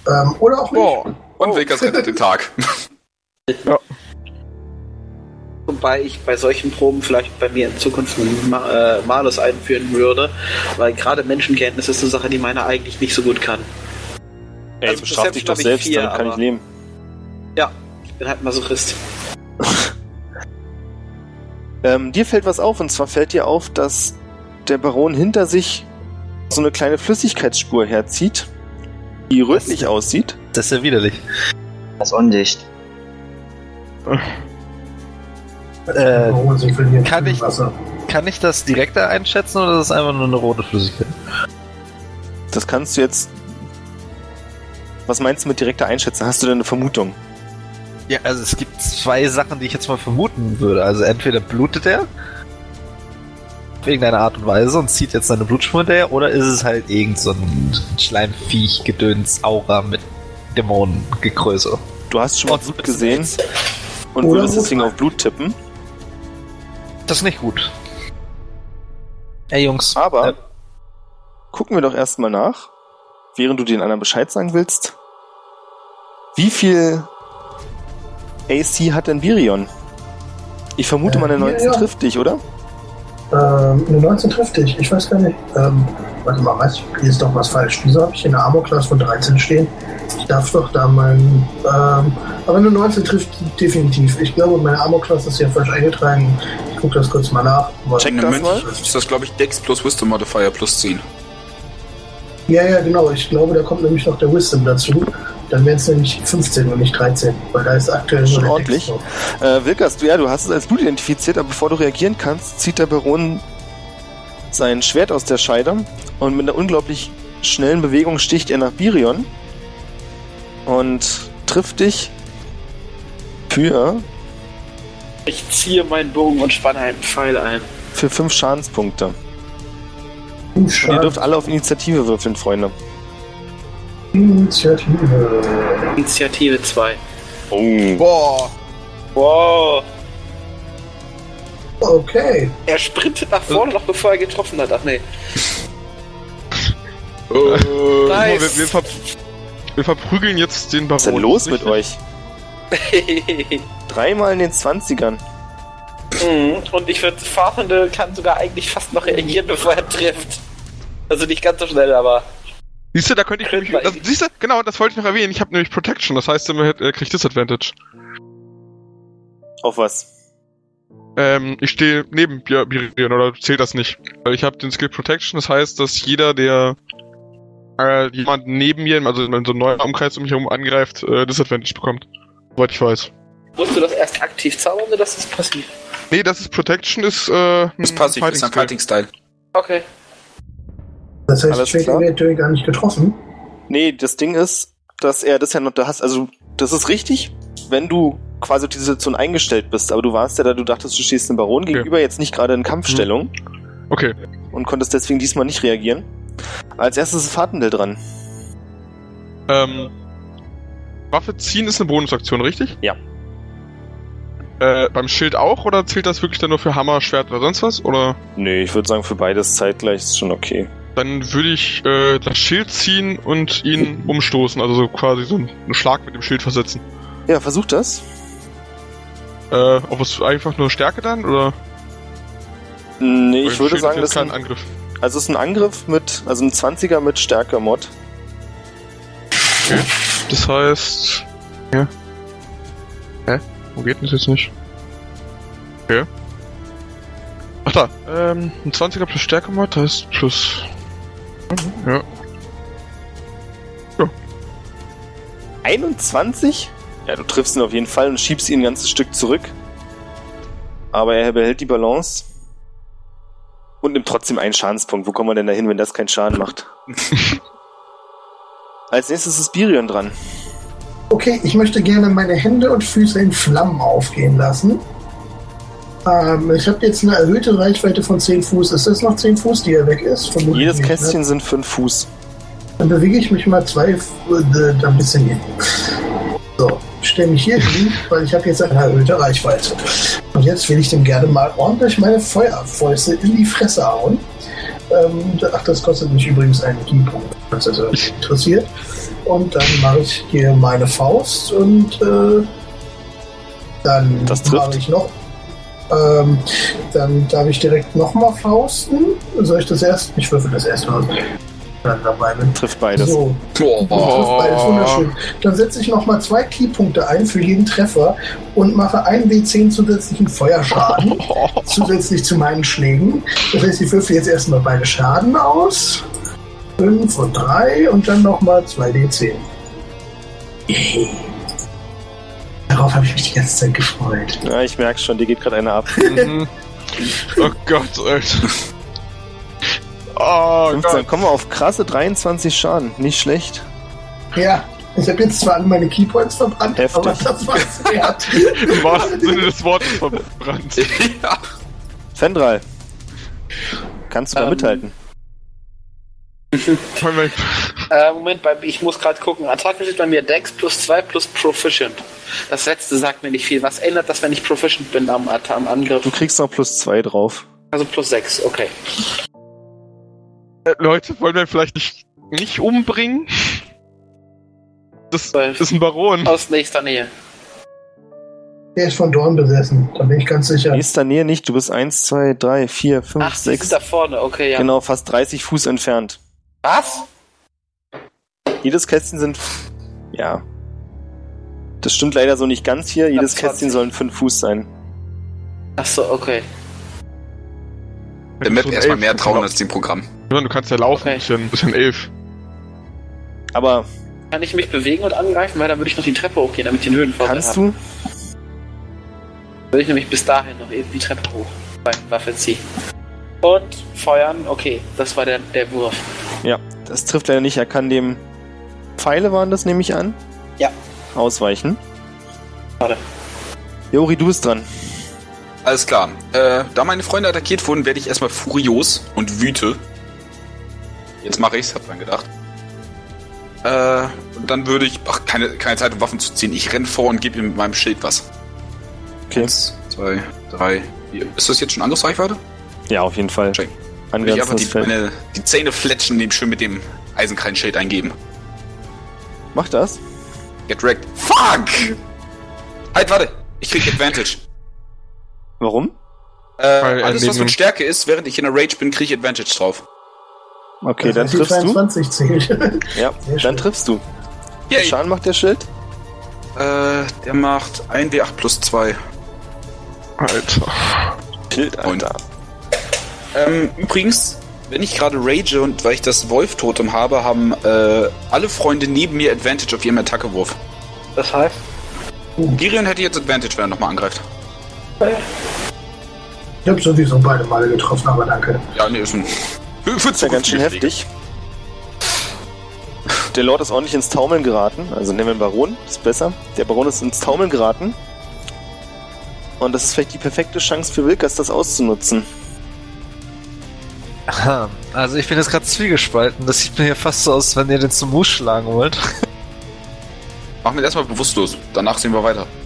Ähm, oder auch nicht. oh. Und Oh. Wilkers rettet den Tag. Wobei ich bei solchen Proben vielleicht bei mir in Zukunft einen Ma äh, Malus einführen würde, weil gerade Menschenkenntnis ist eine Sache, die meiner eigentlich nicht so gut kann. Ey, Also bestraf dich doch selbst, vier, damit kann ich leben. Ich bin halt Masochist. Ähm, dir fällt was auf, und zwar fällt dir auf, dass der Baron hinter sich so eine kleine Flüssigkeitsspur herzieht, die rötlich aussieht. Das ist ja widerlich. Das ist undicht. Äh, kann ich-? Kann ich das direkter einschätzen oder ist das einfach nur eine rote Flüssigkeit? Das kannst du jetzt. Was meinst du mit direkter Einschätzung? Hast du denn eine Vermutung? Ja, also es gibt zwei Sachen, die ich jetzt mal vermuten würde. Also entweder blutet er auf irgendeine Art und Weise und zieht jetzt seine Blutspur hinterher, oder ist es halt irgend so ein Schleimviech, Gedöns, Aura mit Dämonengegröße. Du hast schon mal Blut gesehen und Oder würdest deswegen Rotwein. auf Blut tippen. Das ist nicht gut. Ey Jungs, Aber äh, gucken wir doch erstmal nach, während du den anderen Bescheid sagen willst. Wie viel AC hat denn Virion? Ich vermute Äh, mal, eine ja, 19 ja. trifft dich, oder? Ähm, eine 19 trifft dich. Ich weiß gar nicht. Ähm, warte mal, was? Hier ist doch was falsch. Wieso habe ich in der Armor-Class von 13 stehen? Ich darf doch da meinen. Ähm, aber eine 19 trifft definitiv. Ich glaube, meine Armor-Class ist ja falsch eingetragen. Ich gucke das kurz mal nach. Check das mal. Ist das, glaube ich, Dex plus Wisdom Modifier plus 10. Ja, ja, genau. Ich glaube, da kommt nämlich noch der Wisdom dazu. Dann wären es nämlich 15 und nicht 13. Weil da ist aktuell Schon ordentlich. Äh, Wilkers, du, ja, du hast es als Blut identifiziert, aber bevor du reagieren kannst, zieht der Baron sein Schwert aus der Scheide und mit einer unglaublich schnellen Bewegung sticht er nach Birion und trifft dich für, Ich ziehe meinen Bogen und spanne einen Pfeil ein. für 5 Schadenspunkte. Fünf Und ihr dürft alle auf Initiative würfeln, Freunde. Initiative. Initiative 2. Oh. Boah. Wow. Okay. Er sprintet nach vorne, noch bevor er getroffen hat. Ach nee. Oh. Nice. Wir, wir, ver wir verprügeln jetzt den Baron. Was ist denn los mit euch? Dreimal in den 20ern. Mhm. Und ich würde, Fahrende kann sogar eigentlich fast noch reagieren, bevor er trifft. Also nicht ganz so schnell, aber. Siehst du, da könnte ich Könnte nämlich. Das, siehst du, genau, das wollte ich noch erwähnen. Ich habe nämlich Protection, das heißt, er er kriegt Disadvantage. Auf was? Ähm, ich stehe neben Bir- Birion, oder zählt das nicht? Weil ich habe den Skill Protection, das heißt, dass jeder, der äh, jemand neben mir, also in so einem neuen Umkreis um mich herum angreift, äh, Disadvantage bekommt. Soweit ich weiß. Musst du das erst aktiv zaubern oder das ist passiv? Nee, das ist Protection, ist äh, Das ist passiv, das ist ein. Fighting-Style. Okay. Das heißt, wird natürlich gar nicht getroffen. Nee, das Ding ist, dass er das ja noch da hast. Also, das ist richtig, wenn du quasi auf die Situation eingestellt bist. Aber du warst ja da, du dachtest, du stehst dem Baron gegenüber, jetzt nicht gerade in Kampfstellung Okay. und konntest deswegen diesmal nicht reagieren. Als erstes ist Fatendel dran. Ähm, Waffe ziehen ist eine Bonusaktion, richtig? Ja. Äh, beim Schild auch oder zählt das wirklich dann nur für Hammer, Schwert oder sonst was? Oder Nee, ich würde sagen, für beides zeitgleich ist schon okay. Dann würde ich äh, das Schild ziehen und ihn umstoßen, also so quasi so einen Schlag mit dem Schild versetzen. Ja, versuch das. Äh, ob es einfach nur Stärke dann oder? Nee, ich würde Schild sagen, das ist kein ein, Angriff. also es ist ein Angriff mit, also ein 20er mit Stärke-Mod. Das heißt. Ja. Hä? Wo geht denn das jetzt nicht? Okay. Ach da, ähm, ein 20er plus Stärke Mod, das heißt plus. Ja. 21? Ja, du triffst ihn auf jeden Fall und schiebst ihn ein ganzes Stück zurück. Aber er behält die Balance. Und nimmt trotzdem einen Schadenspunkt. Wo kommen wir denn da hin, wenn das keinen Schaden macht? Als nächstes ist Birion dran. Okay, ich möchte gerne meine Hände und Füße in Flammen aufgehen lassen. Ähm, ich habe jetzt eine erhöhte Reichweite von 10 Fuß. Ist das noch 10 Fuß, die er weg ist? Vermutlich Jedes nicht, ne? Kästchen sind 5 Fuß. Dann bewege ich mich mal zwei äh, da ein bisschen hin. So, stelle mich hier hin, weil ich habe jetzt eine erhöhte Reichweite. Und jetzt will ich dem gerne mal ordentlich meine Feuerfäuste in die Fresse hauen. Ähm, ach, das kostet mich übrigens einen Keypunkt, falls das euch interessiert. Und dann mache ich hier meine Faust und äh, dann mache ich noch. Ähm, dann darf ich direkt nochmal Fausten. Soll ich das erst? Ich würfel das erst mal. Dann dabei bin. Trifft beides. So, Oh. trifft beides wunderschön. Dann setze ich nochmal zwei Keypunkte ein für jeden Treffer und mache einen W10 zusätzlichen Feuerschaden. zusätzlich zu meinen Schlägen. Das heißt, ich würfel jetzt erstmal beide Schaden aus. 5 und 3 und dann nochmal 2 D10. Yay. Darauf habe ich mich die ganze Zeit gefreut. Ja, ich merke schon, dir geht gerade einer ab. Mhm. oh Gott, Alter. Oh 15, Gott. kommen wir auf krasse 23 Schaden. Nicht schlecht. Ja, ich habe jetzt zwar alle meine Keypoints verbrannt, Heftig. aber das war es wert. Im wahrsten Sinne des Wortes verbrannt. ja. Fendral. Kannst du mal Ähm, mithalten. Äh, Moment, ich muss gerade gucken. Attacke steht bei mir Dex plus 2 plus Proficient. Das letzte sagt mir nicht viel. Was ändert das, wenn ich Proficient bin am, am Angriff? Du kriegst noch plus 2 drauf. Also plus 6, okay. Äh, Leute, wollen wir vielleicht nicht, nicht umbringen? Das Zwölf. ist ein Baron. Aus nächster Nähe. Der ist von Dorn besessen, da bin ich ganz sicher. Nächster Nähe nicht, du bist 1, 2, 3, 4, 5, Ach, die sind 6. da vorne, okay, ja. Genau, fast 30 Fuß entfernt. Was? Jedes Kästchen sind. Ja. Das stimmt leider so nicht ganz hier. Jedes 20. Kästchen sollen 5 Fuß sein. Ach so, okay. Der Map So erstmal mehr trauen als dem Programm. Ja, Du kannst ja laufen, Okay. bisschen, bisschen elf. Aber Kann ich mich bewegen und angreifen, weil dann würde ich noch die Treppe hochgehen, damit ich den Höhenvorteil kannst habe. du? Würde ich nämlich bis dahin noch eben die Treppe hoch. Bei Waffe ziehen. Und feuern, okay, das war der, der Wurf. Das trifft leider nicht. Er kann dem. Pfeile waren das, nehme ich an. Ja. Ausweichen. Schade. Jori, du bist dran. Alles klar. Äh, da meine Freunde attackiert wurden, werde ich erstmal furios und wüte. Jetzt mache ich's, hab dran gedacht. Äh, und dann würde ich. Ach, keine, keine Zeit, um Waffen zu ziehen. Ich renn vor und gebe ihm mit meinem Schild was. Okay. Eins, zwei, drei, vier. Ist das jetzt schon Angriffsreichweite? Ja, auf jeden Fall. Check. Würde ich einfach die, meine, die Zähne fletschen, dem schön mit dem Eisenkrallen-Schild eingeben. Mach das. Get wrecked. Fuck! Halt, warte. Ich krieg Advantage. Warum? Äh, Weil alles, was mit Stärke ist, während ich in der Rage bin, kriege ich Advantage drauf. Okay, Das dann heißt, die triffst du. 22 zählt. Ja, Sehr dann schön. triffst du. Yay. Wie Schaden macht der Schild? Äh, der macht 1w8 plus 2. Alter. Schild, Und- Alter. Ähm, übrigens, wenn ich gerade rage und weil ich das Wolf-Totem habe, haben äh, alle Freunde neben mir Advantage auf ihrem Attackewurf. Das heißt, Girion hätte jetzt Advantage, wenn er nochmal angreift. Ich habe sowieso beide Male getroffen, aber danke. Ja, nee, ist ein. Für, für ist ja ganz schön heftig. Der Lord ist ordentlich ins Taumeln geraten. Also nehmen wir den Baron, ist besser. Der Baron ist ins Taumeln geraten. Und das ist vielleicht die perfekte Chance für Wilkas, das auszunutzen. Aha. Also ich bin jetzt gerade zwiegespalten. Das sieht mir hier fast so aus, wenn ihr den zum Mus schlagen wollt. Machen wir erstmal bewusstlos. Danach sehen wir weiter.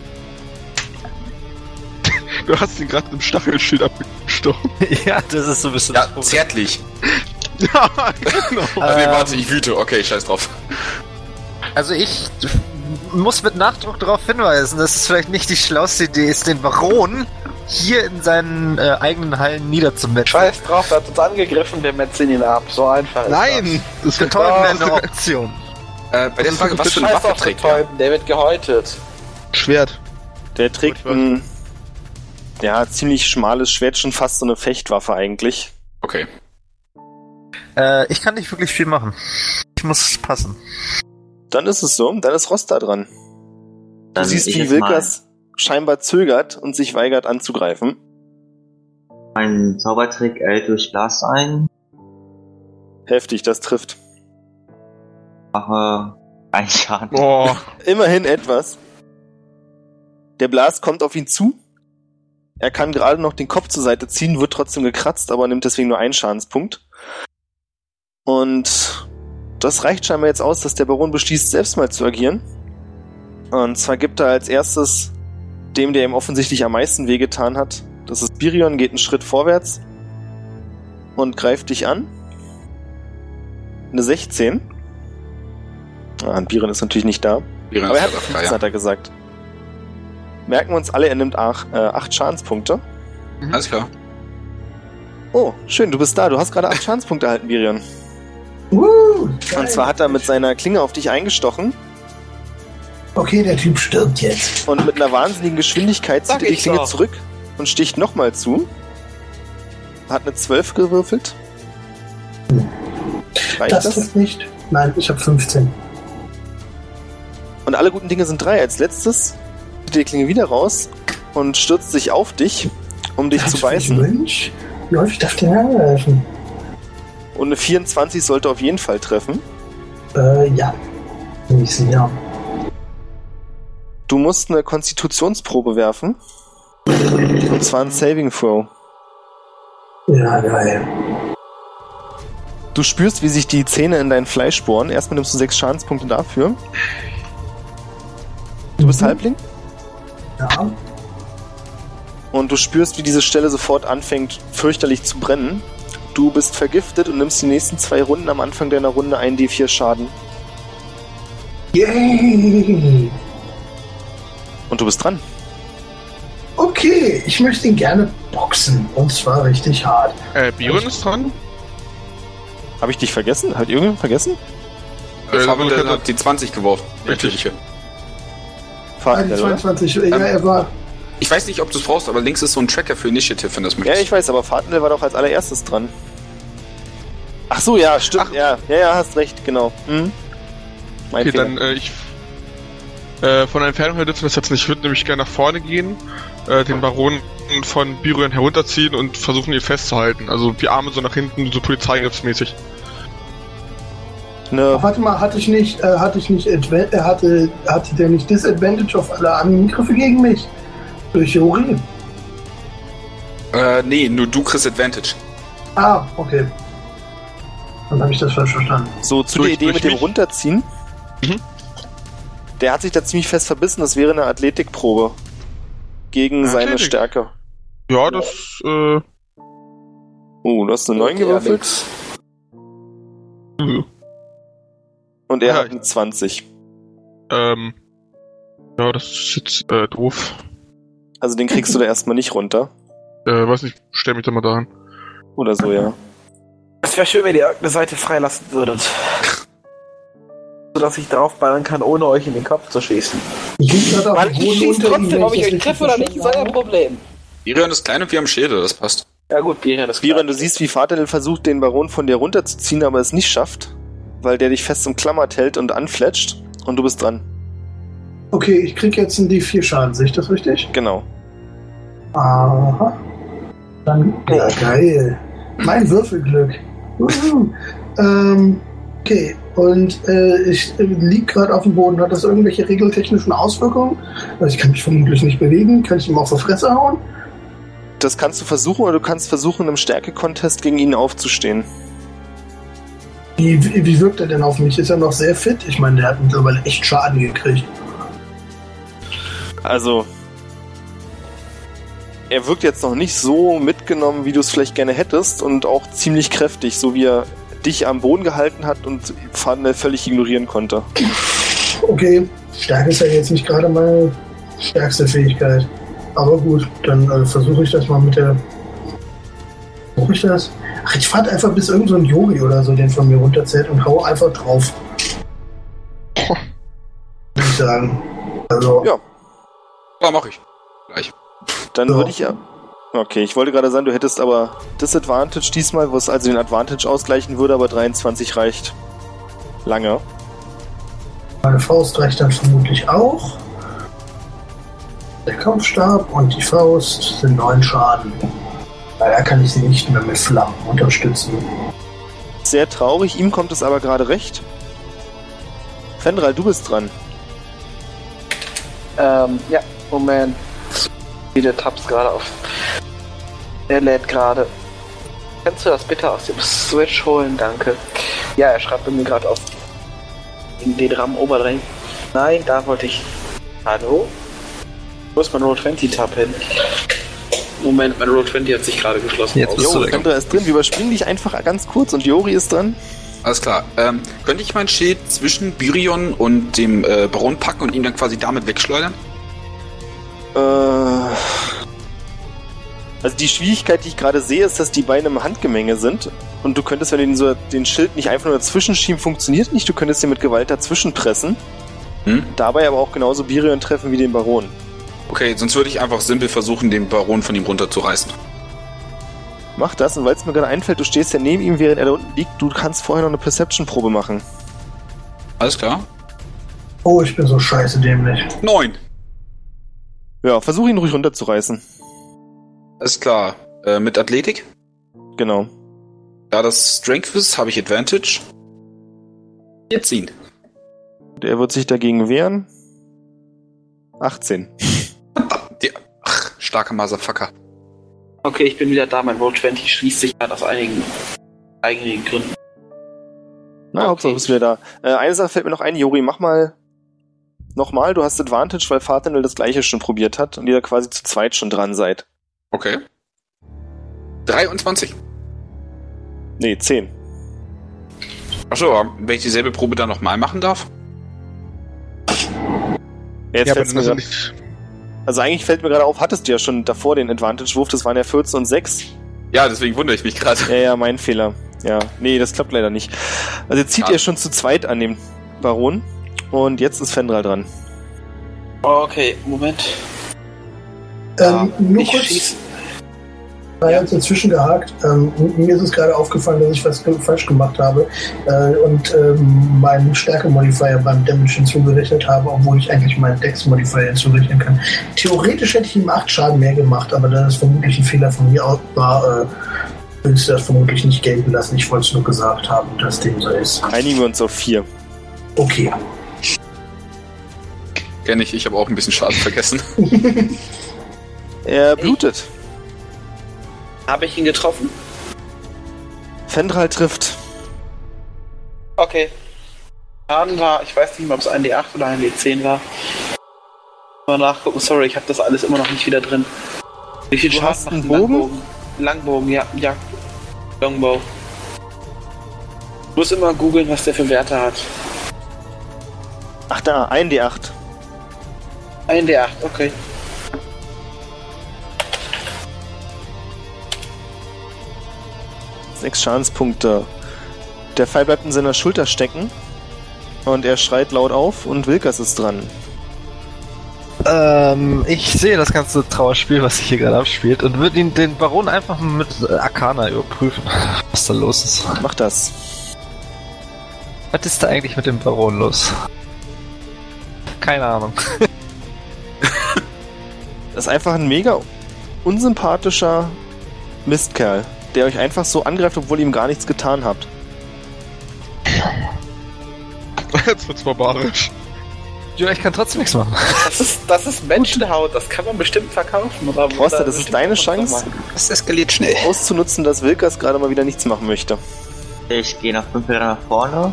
Du hast ihn gerade im Stachelschild abgestochen. ja, das ist so ein bisschen Ja, zärtlich. ja, genau. Ach nee, warte, ich wüte. Okay, scheiß drauf. Also ich muss mit Nachdruck darauf hinweisen, dass es vielleicht nicht die schlauste Idee ist, den Baron hier in seinen äh, eigenen Hallen niederzumetzeln. scheiß drauf, er hat uns angegriffen, wir metzeln ihn ab. So einfach ist Nein! Das wird Betäuben wäre Oh. eine Option. Äh, bei der Frage, was für eine Waffe trägt er? Der wird gehäutet. Schwert. Der trägt ein ja, ziemlich schmales Schwert, schon fast so eine Fechtwaffe eigentlich. Okay. Äh, ich kann nicht wirklich viel machen. Ich muss passen. Dann ist es so, dann ist Rosta dran. Du Dann siehst, ich wie Wilkas scheinbar zögert und sich weigert anzugreifen. meinen Zaubertrick L durch Glas ein, Heftig, das trifft. mache einen Schaden. Boah. Immerhin etwas. Der Blast kommt auf ihn zu. Er kann gerade noch den Kopf zur Seite ziehen, wird trotzdem gekratzt, aber nimmt deswegen nur einen Schadenspunkt. Und das reicht scheinbar jetzt aus, dass der Baron beschließt, selbst mal zu agieren. Und zwar gibt er als erstes dem, der ihm offensichtlich am meisten wehgetan hat. Das ist Birion, geht einen Schritt vorwärts und greift dich an. Eine 16. Ah, Birion ist natürlich nicht da. Wäre Aber er hat das 15, ja. hat er gesagt. Merken wir uns alle, er nimmt 8, äh, acht Schadenspunkte. Alles klar. Oh, schön, du bist da. Du hast gerade 8 Schadenspunkte erhalten. Woo, geil. Und zwar hat er mit seiner Klinge auf dich eingestochen Okay, der Typ stirbt jetzt. und mit einer wahnsinnigen Geschwindigkeit zieht er die Klinge doch. zurück und sticht nochmal zu. Hat eine 12 gewürfelt. Reicht Das das? nicht. Nein, ich habe 15. Und alle guten Dinge sind drei. Als letztes zieht er die Klinge wieder raus und stürzt sich auf dich, um dich Das zu beißen. Mensch. Ja, ich darf dir angreifen. Und eine 24 sollte auf jeden Fall treffen. Äh, ja. Bin ich sicher. Du musst eine Konstitutionsprobe werfen. Und zwar ein Saving Throw. Ja, geil. Du spürst, wie sich die Zähne in dein Fleisch bohren. Erstmal nimmst du sechs Schadenspunkte dafür. Du bist Mhm. Halbling Ja. und du spürst, wie diese Stelle sofort anfängt, fürchterlich zu brennen. Du bist vergiftet und nimmst die nächsten zwei Runden am Anfang deiner Runde einen D4 Schaden. Yay! Und du bist dran. Okay, ich möchte ihn gerne boxen. Und zwar richtig hart. Äh, Biren ist dran? Habe ich dich vergessen? Hat irgendjemand vergessen? Äh, Fabian Fabian hat die 20 geworfen. Richtig. Ah, die oder? 22. Ja, Ähm, er war. Ich weiß nicht, ob du es brauchst, aber links ist so ein Tracker für Initiative, wenn das Ja, möchtest. ich weiß, aber Fahrtendell war doch als allererstes dran. Ach so, ja, stimmt. Ja, ja, ja, hast recht, genau. Hm? Mein Okay, Fehler. dann, äh, ich. Äh, von der Entfernung her dürfen wir das jetzt nicht. Ich würde nämlich gerne nach vorne gehen, äh, den Baron von Biren herunterziehen und versuchen, ihn festzuhalten. Also die Arme so nach hinten, so polizeigriffsmäßig. Eine, Warte mal, hatte ich nicht, äh, hatte ich nicht, äh, hatte, hatte der nicht Disadvantage auf alle Angriffe gegen mich? Durch Juri? Äh, nee, nur du kriegst Advantage. Ah, okay. Dann habe ich das falsch verstanden. so zu Durch- der Idee mit dem mich? Runterziehen. Mhm. Der hat sich da ziemlich fest verbissen. Das wäre eine Athletikprobe. Gegen seine Athletik. Stärke. Ja, das, äh, Oh, du hast eine 9 gewürfelt. Und er Ja, hat eine 20. ähm, ja, das ist jetzt, äh, doof. Also den kriegst du da erstmal nicht runter. Äh, weiß nicht, stell mich da mal dahin. Oder so, ja. Es wäre schön, wenn ihr irgendeine Seite freilassen würdet. Sodass ich draufballern kann, ohne euch in den Kopf zu schießen. Ich dem ich schieße trotzdem, ob ich das euch treffe oder nicht, ist euer. Problem. Birion ist klein und wir haben Schädel, das passt. Ja gut, Birion ist Biran, du siehst, wie Vater versucht, den Baron von dir runterzuziehen, aber es nicht schafft, weil der dich fest umklammert hält und anfletscht. Und du bist dran. Okay, ich krieg jetzt einen D4 Schaden, sehe ich das richtig? Genau. Aha. Dann, ja, geil. Mein Würfelglück. Ähm, okay, und äh, ich äh, lieg gerade auf dem Boden. Hat das irgendwelche regeltechnischen Auswirkungen? Also ich kann mich vermutlich nicht bewegen. Kann ich ihm auf die Fresse hauen? Das kannst du versuchen oder du kannst versuchen, im Stärke-Contest gegen ihn aufzustehen. Wie, wie, wie wirkt er denn auf mich? Ist er noch sehr fit? Ich meine, der hat mittlerweile echt Schaden gekriegt. Also, er wirkt jetzt noch nicht so mitgenommen, wie du es vielleicht gerne hättest und auch ziemlich kräftig, so wie er dich am Boden gehalten hat und Faden völlig ignorieren konnte. Okay, Stärke ist ja jetzt nicht gerade meine stärkste Fähigkeit. Aber gut, dann äh, versuche ich das mal mit der. Versuche ich das? Ach, ich fahre einfach bis irgend so ein Yogi oder so den von mir runterzählt und hau einfach drauf. Würde ich sagen. Also, Ja. Ja, mach ich. Gleich. Dann Ja. würde ich ja. Okay, ich wollte gerade sagen, du hättest aber Disadvantage diesmal, was also den Advantage ausgleichen würde, aber 23 reicht. Lange. meine Faust reicht dann vermutlich auch. Der Kampfstab und die Faust sind neun Schaden. Leider kann ich sie nicht mehr mit Flammen unterstützen. Sehr traurig, ihm kommt es aber gerade recht. Fendral, du bist dran. Ähm, ja, Moment. Viele Tabs gerade auf. Er lädt gerade. Kannst du das bitte aus dem Switch holen? Danke. Ja, er schreibt bei mir gerade auf in den RAM Oberdrängen. Nein, da wollte ich. Hallo? Wo ist mein Roll20-Tab hin? Moment, mein Roll20 hat sich gerade geschlossen. Jetzt bist Jo, du weg. Fendral ist drin. Wir überspringen dich einfach ganz kurz und Jori ist dran. Alles klar. Ähm, könnte ich mein Schild zwischen Birion und dem äh, Baron packen und ihn dann quasi damit wegschleudern? Äh, also die Schwierigkeit, die ich gerade sehe, ist, dass die Beine im Handgemenge sind. Und du könntest, wenn du den, so, den Schild nicht einfach nur dazwischen schieben, funktioniert nicht. Du könntest den mit Gewalt dazwischen pressen. Hm? Dabei aber auch genauso Birion treffen wie den Baron. Okay, sonst würde ich einfach simpel versuchen, den Baron von ihm runterzureißen. Mach das und weil es mir gerade einfällt, du stehst ja neben ihm, während er da unten liegt, du kannst vorher noch eine Perception-Probe machen. Alles klar? Oh, ich bin so scheiße dämlich. Neun. Ja, versuch ihn ruhig runterzureißen. Alles klar. Äh, mit Athletik? Genau. Da das Strength ist, habe ich Advantage. Jetzt ihn. Der wird sich dagegen wehren. 18. Die, ach, starker Motherfucker. Okay, ich bin wieder da. Mein Roll20 schließt sich gerade aus einigen eigenen Gründen. Na, Okay. Hauptsache du bist wieder da. Äh, eine Sache fällt mir noch ein, Juri, mach mal nochmal. Du hast Advantage, weil Fatanel das gleiche schon probiert hat und ihr da quasi zu zweit schon dran seid. Okay. 23. Nee, 10. Achso, wenn ich dieselbe Probe dann nochmal machen darf? Jetzt ja, fällt's mir grad, nicht. also eigentlich fällt mir gerade auf, hattest du ja schon davor den Advantage-Wurf, das waren ja 14 und 6. Ja, deswegen wundere ich mich gerade. Ja, ja, mein Fehler. Ja, nee, das klappt leider nicht. Also jetzt zieht Ja. ihr schon zu zweit an dem Baron und jetzt ist Fendral dran. Okay, Moment. Ja, Ähm, nur ich kurz, schieß. war jetzt dazwischen gehakt. Ähm, mir ist es gerade aufgefallen, dass ich was falsch gemacht habe äh, und ähm, meinen Stärke-Modifier beim Damage hinzugerechnet habe, obwohl ich eigentlich meinen Dex-Modifier hinzurechnen kann. Theoretisch hätte ich ihm 8 Schaden mehr gemacht, aber da das vermutlich ein Fehler von mir aus war, äh, Willst du das vermutlich nicht gelten lassen? Ich wollte es nur gesagt haben, dass dem so ist. Einigen wir uns auf vier. Okay. Kenn ich, ich habe auch ein bisschen Schaden vergessen. Er blutet. Habe ich ihn getroffen? Fendral trifft. Okay. Schaden war, ich weiß nicht mehr, ob es ein D8 oder ein D10 war. Mal nachgucken, sorry, ich habe das alles immer noch nicht wieder drin. Wie viel Du Schaden hast macht einen ein Bogen? Langbogen? Langbogen, ja, ja. Longbow. Muss immer googeln, was der für Werte hat. Ach da, ein D8. Ein D8, okay. Sechs Schadenspunkte. Der Pfeil bleibt in seiner Schulter stecken. Und er schreit laut auf und Wilkas ist dran. Ähm, ich sehe das ganze Trauerspiel, was sich hier gerade abspielt, und würde ihn den Baron einfach mit äh, Arcana überprüfen, was da los ist. Mach das. Was ist da eigentlich mit dem Baron los? Keine Ahnung. Das ist einfach ein mega unsympathischer Mistkerl, der euch einfach so angreift, obwohl ihr ihm gar nichts getan habt. Jetzt wird's barbarisch. Ja, ich kann trotzdem nichts machen. Das ist, das ist Menschenhaut, das kann man bestimmt verkaufen. Oder, Froster, oder das ist deine Chance. Das eskaliert schnell. Auszunutzen, dass Wilkas gerade mal wieder nichts machen möchte. Ich gehe noch fünf Meter nach vorne.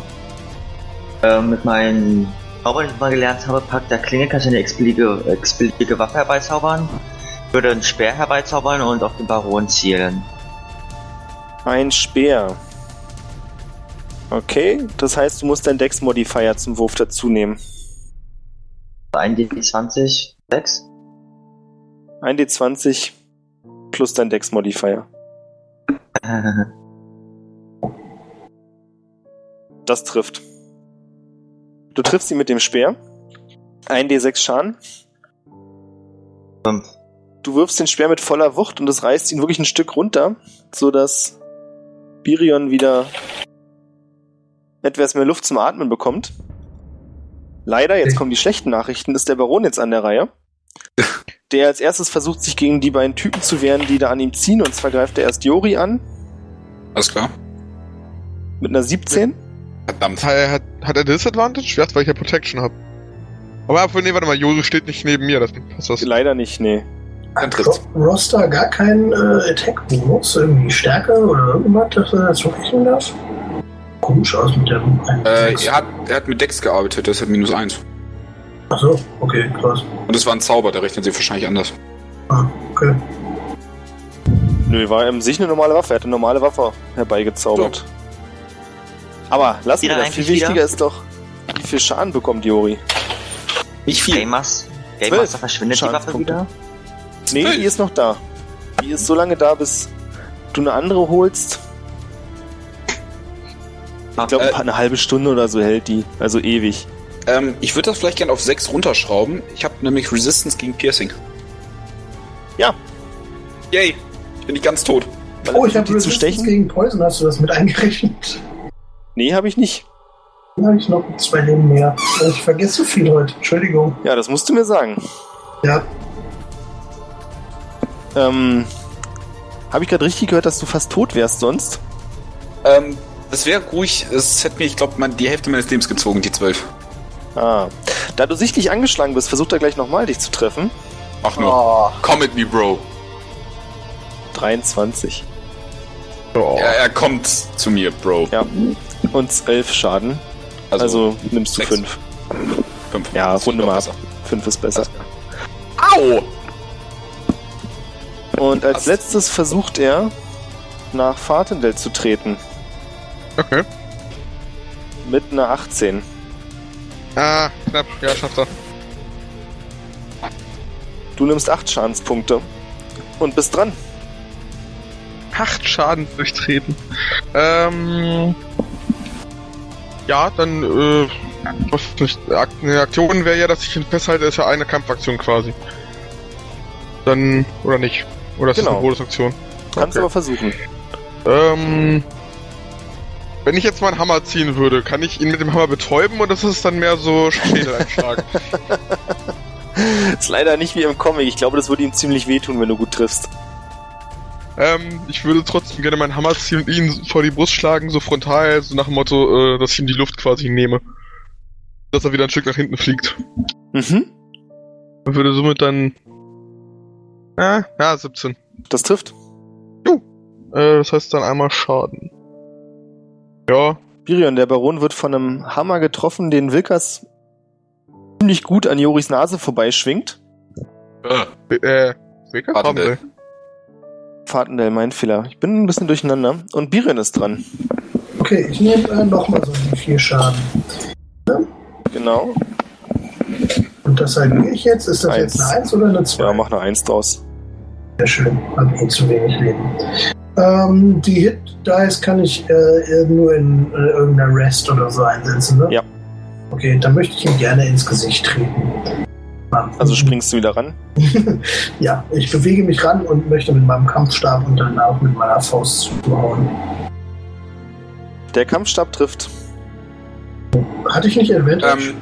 Ähm, mit meinen Zaubern, die ich mal gelernt habe, packt der Klinge, kann ich eine x-beliebige Waffe herbeizaubern. Würde einen Speer herbeizaubern und auf den Baron zielen. Ein Speer. Okay, das heißt, du musst deinen Dex-Modifier zum Wurf dazu nehmen. Ein D20, 6. Ein D20 plus dein Dex-Modifier. Das trifft. Du triffst ihn mit dem Speer. Ein D6 Schaden. 5. Du wirfst den Speer mit voller Wucht und es reißt ihn wirklich ein Stück runter, so dass Birion wieder etwas mehr Luft zum Atmen bekommt. Leider, jetzt kommen die schlechten Nachrichten, ist der Baron jetzt an der Reihe. Der als erstes versucht, sich gegen die beiden Typen zu wehren, die da an ihm ziehen, und zwar greift er erst Jori an Alles klar. mit einer 17. Verdammt. Hat er, hat, hat er Disadvantage? Ja, weil ich ja Protection habe. Aber obwohl, nee, warte mal, Jori steht nicht neben mir, das passt das. Leider nicht, nee. Ro- Roster gar keinen äh, Attack-Bonus, irgendwie Stärke oder irgendwas, dass er dazu rechnen darf? Komisch aus mit dem einen Äh, Sechs. er, hat, er hat mit Dex gearbeitet, deshalb minus eins. Achso, okay, krass. Und es war ein Zauber, da rechnen sie wahrscheinlich anders. Ah, okay. Nö, war im sich eine normale Waffe. Er hat eine normale Waffe herbeigezaubert. Aber lassen wir Wieder das. Viel eigentlich wieder? wichtiger ist doch, wie viel Schaden bekommt Jori. Nicht viel. Gamers. Gamers, verschwindet die Waffe wieder. Nee, Zwölf. die ist noch da. Die ist so lange da, bis du eine andere holst. Ich glaube, Äh, eine halbe Stunde oder so hält die. Also ewig. Ähm, ich würde das vielleicht gerne auf 6 runterschrauben. Ich habe nämlich Resistance gegen Piercing. Ja. Yay. Ich bin nicht ganz tot. Oh, ich habe die zu Resistance stechen. gegen Poison, hast du das mit eingerechnet? Nee, habe ich nicht. Habe ich noch zwei Leben mehr. Also Ich vergesse so viel heute, Entschuldigung. Ja, das musst du mir sagen. Ja, Ähm, habe ich gerade richtig gehört, dass du fast tot wärst sonst? Ähm, das wäre ruhig, es hätte mir, ich glaube, die Hälfte meines Lebens gezogen, die 12. Ah. Da du sichtlich angeschlagen bist, versucht er gleich nochmal dich zu treffen. Mach nur. Oh, Komm mit mir, Bro. 23. Oh. Er, er kommt zu mir, Bro. Ja. Und 11 Schaden. Also, nimmst du sechs. 5. fünf. Ja, Das runde mal ab. 5 ist besser. Au! Und als Was? letztes versucht er, nach Fahrtendell zu treten. Okay. Mit einer 18. Ah, knapp. Ja, schafft er. Du nimmst 8 Schadenspunkte. Und bist dran. Acht Schaden durchtreten. Ähm. Ja, dann, äh. Was nicht. Eine Aktion wäre ja, dass ich ihn festhalte, ist ja eine Kampfaktion quasi. Dann. Oder nicht? Oder ist das Genau. eine Bonusaktion? Kannst Okay. aber versuchen. Ähm. Wenn ich jetzt meinen Hammer ziehen würde, kann ich ihn mit dem Hammer betäuben oder ist es dann mehr so Schädeleinschlag? Ist leider nicht wie im Comic. Ich glaube, das würde ihm ziemlich wehtun, wenn du gut triffst. Ähm, ich würde trotzdem gerne meinen Hammer ziehen und ihn vor die Brust schlagen, so frontal, so nach dem Motto, äh, dass ich ihm die Luft quasi nehme. Dass er wieder ein Stück nach hinten fliegt. Mhm. Und würde somit dann. Äh, ja, 17. Das trifft. Äh, das heißt dann einmal Schaden. Ja, Birion, der Baron wird von einem Hammer getroffen, den Wilkas ziemlich gut an Joris Nase vorbeischwingt. Äh, äh, Wilkas Fahrtendell. Fahrtendell, mein Fehler. Ich bin ein bisschen durcheinander. Und Birion ist dran. Okay, ich nehme äh, nochmal so die vier Schaden. Genau. Und das halbiere ich jetzt. Ist das Eins. jetzt eine 1 oder eine 2? Ja, mach eine Eins draus. Sehr schön. Hab eh zu wenig Leben. Ähm, die Hit Dice kann ich äh, nur in äh, irgendeiner Rest oder so einsetzen, ne? Ja. Okay, dann möchte ich ihn gerne ins Gesicht treten. Also springst du wieder ran. Ja, ich bewege mich ran und möchte mit meinem Kampfstab und dann auch mit meiner Faust zuhauen. Der Kampfstab trifft. Hatte ich nicht Advantage? ähm,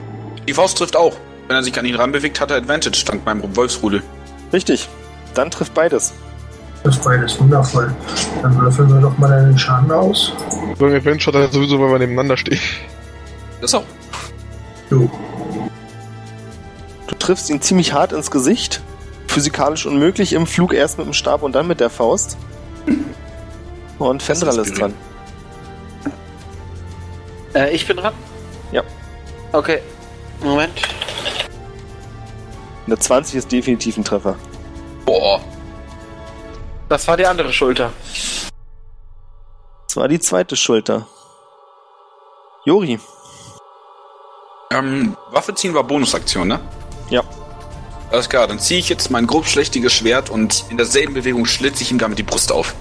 die Faust trifft auch. Wenn er sich an ihn ranbewegt, hat er Advantage dank meinem Wolfsrudel. Richtig. Dann trifft beides. das ist beides wundervoll. Dann würfeln wir doch mal den Schaden aus. So ein Adventure hat er sowieso, weil wir nebeneinander stehen. Das auch. Jo. Triffst ihn ziemlich hart ins Gesicht. Physikalisch unmöglich im Flug erst mit dem Stab und dann mit der Faust. Und Fendral ist ist dran. Äh, ich bin dran? Ja. Okay. Moment. Eine 20 ist definitiv ein Treffer. Boah. Das war die andere Schulter. Das war die zweite Schulter. Jori. Ähm, Waffe ziehen war Bonusaktion, ne? Ja. Alles klar, dann ziehe ich jetzt mein grobschlächtiges Schwert und in derselben Bewegung schlitze ich ihm damit die Brust auf.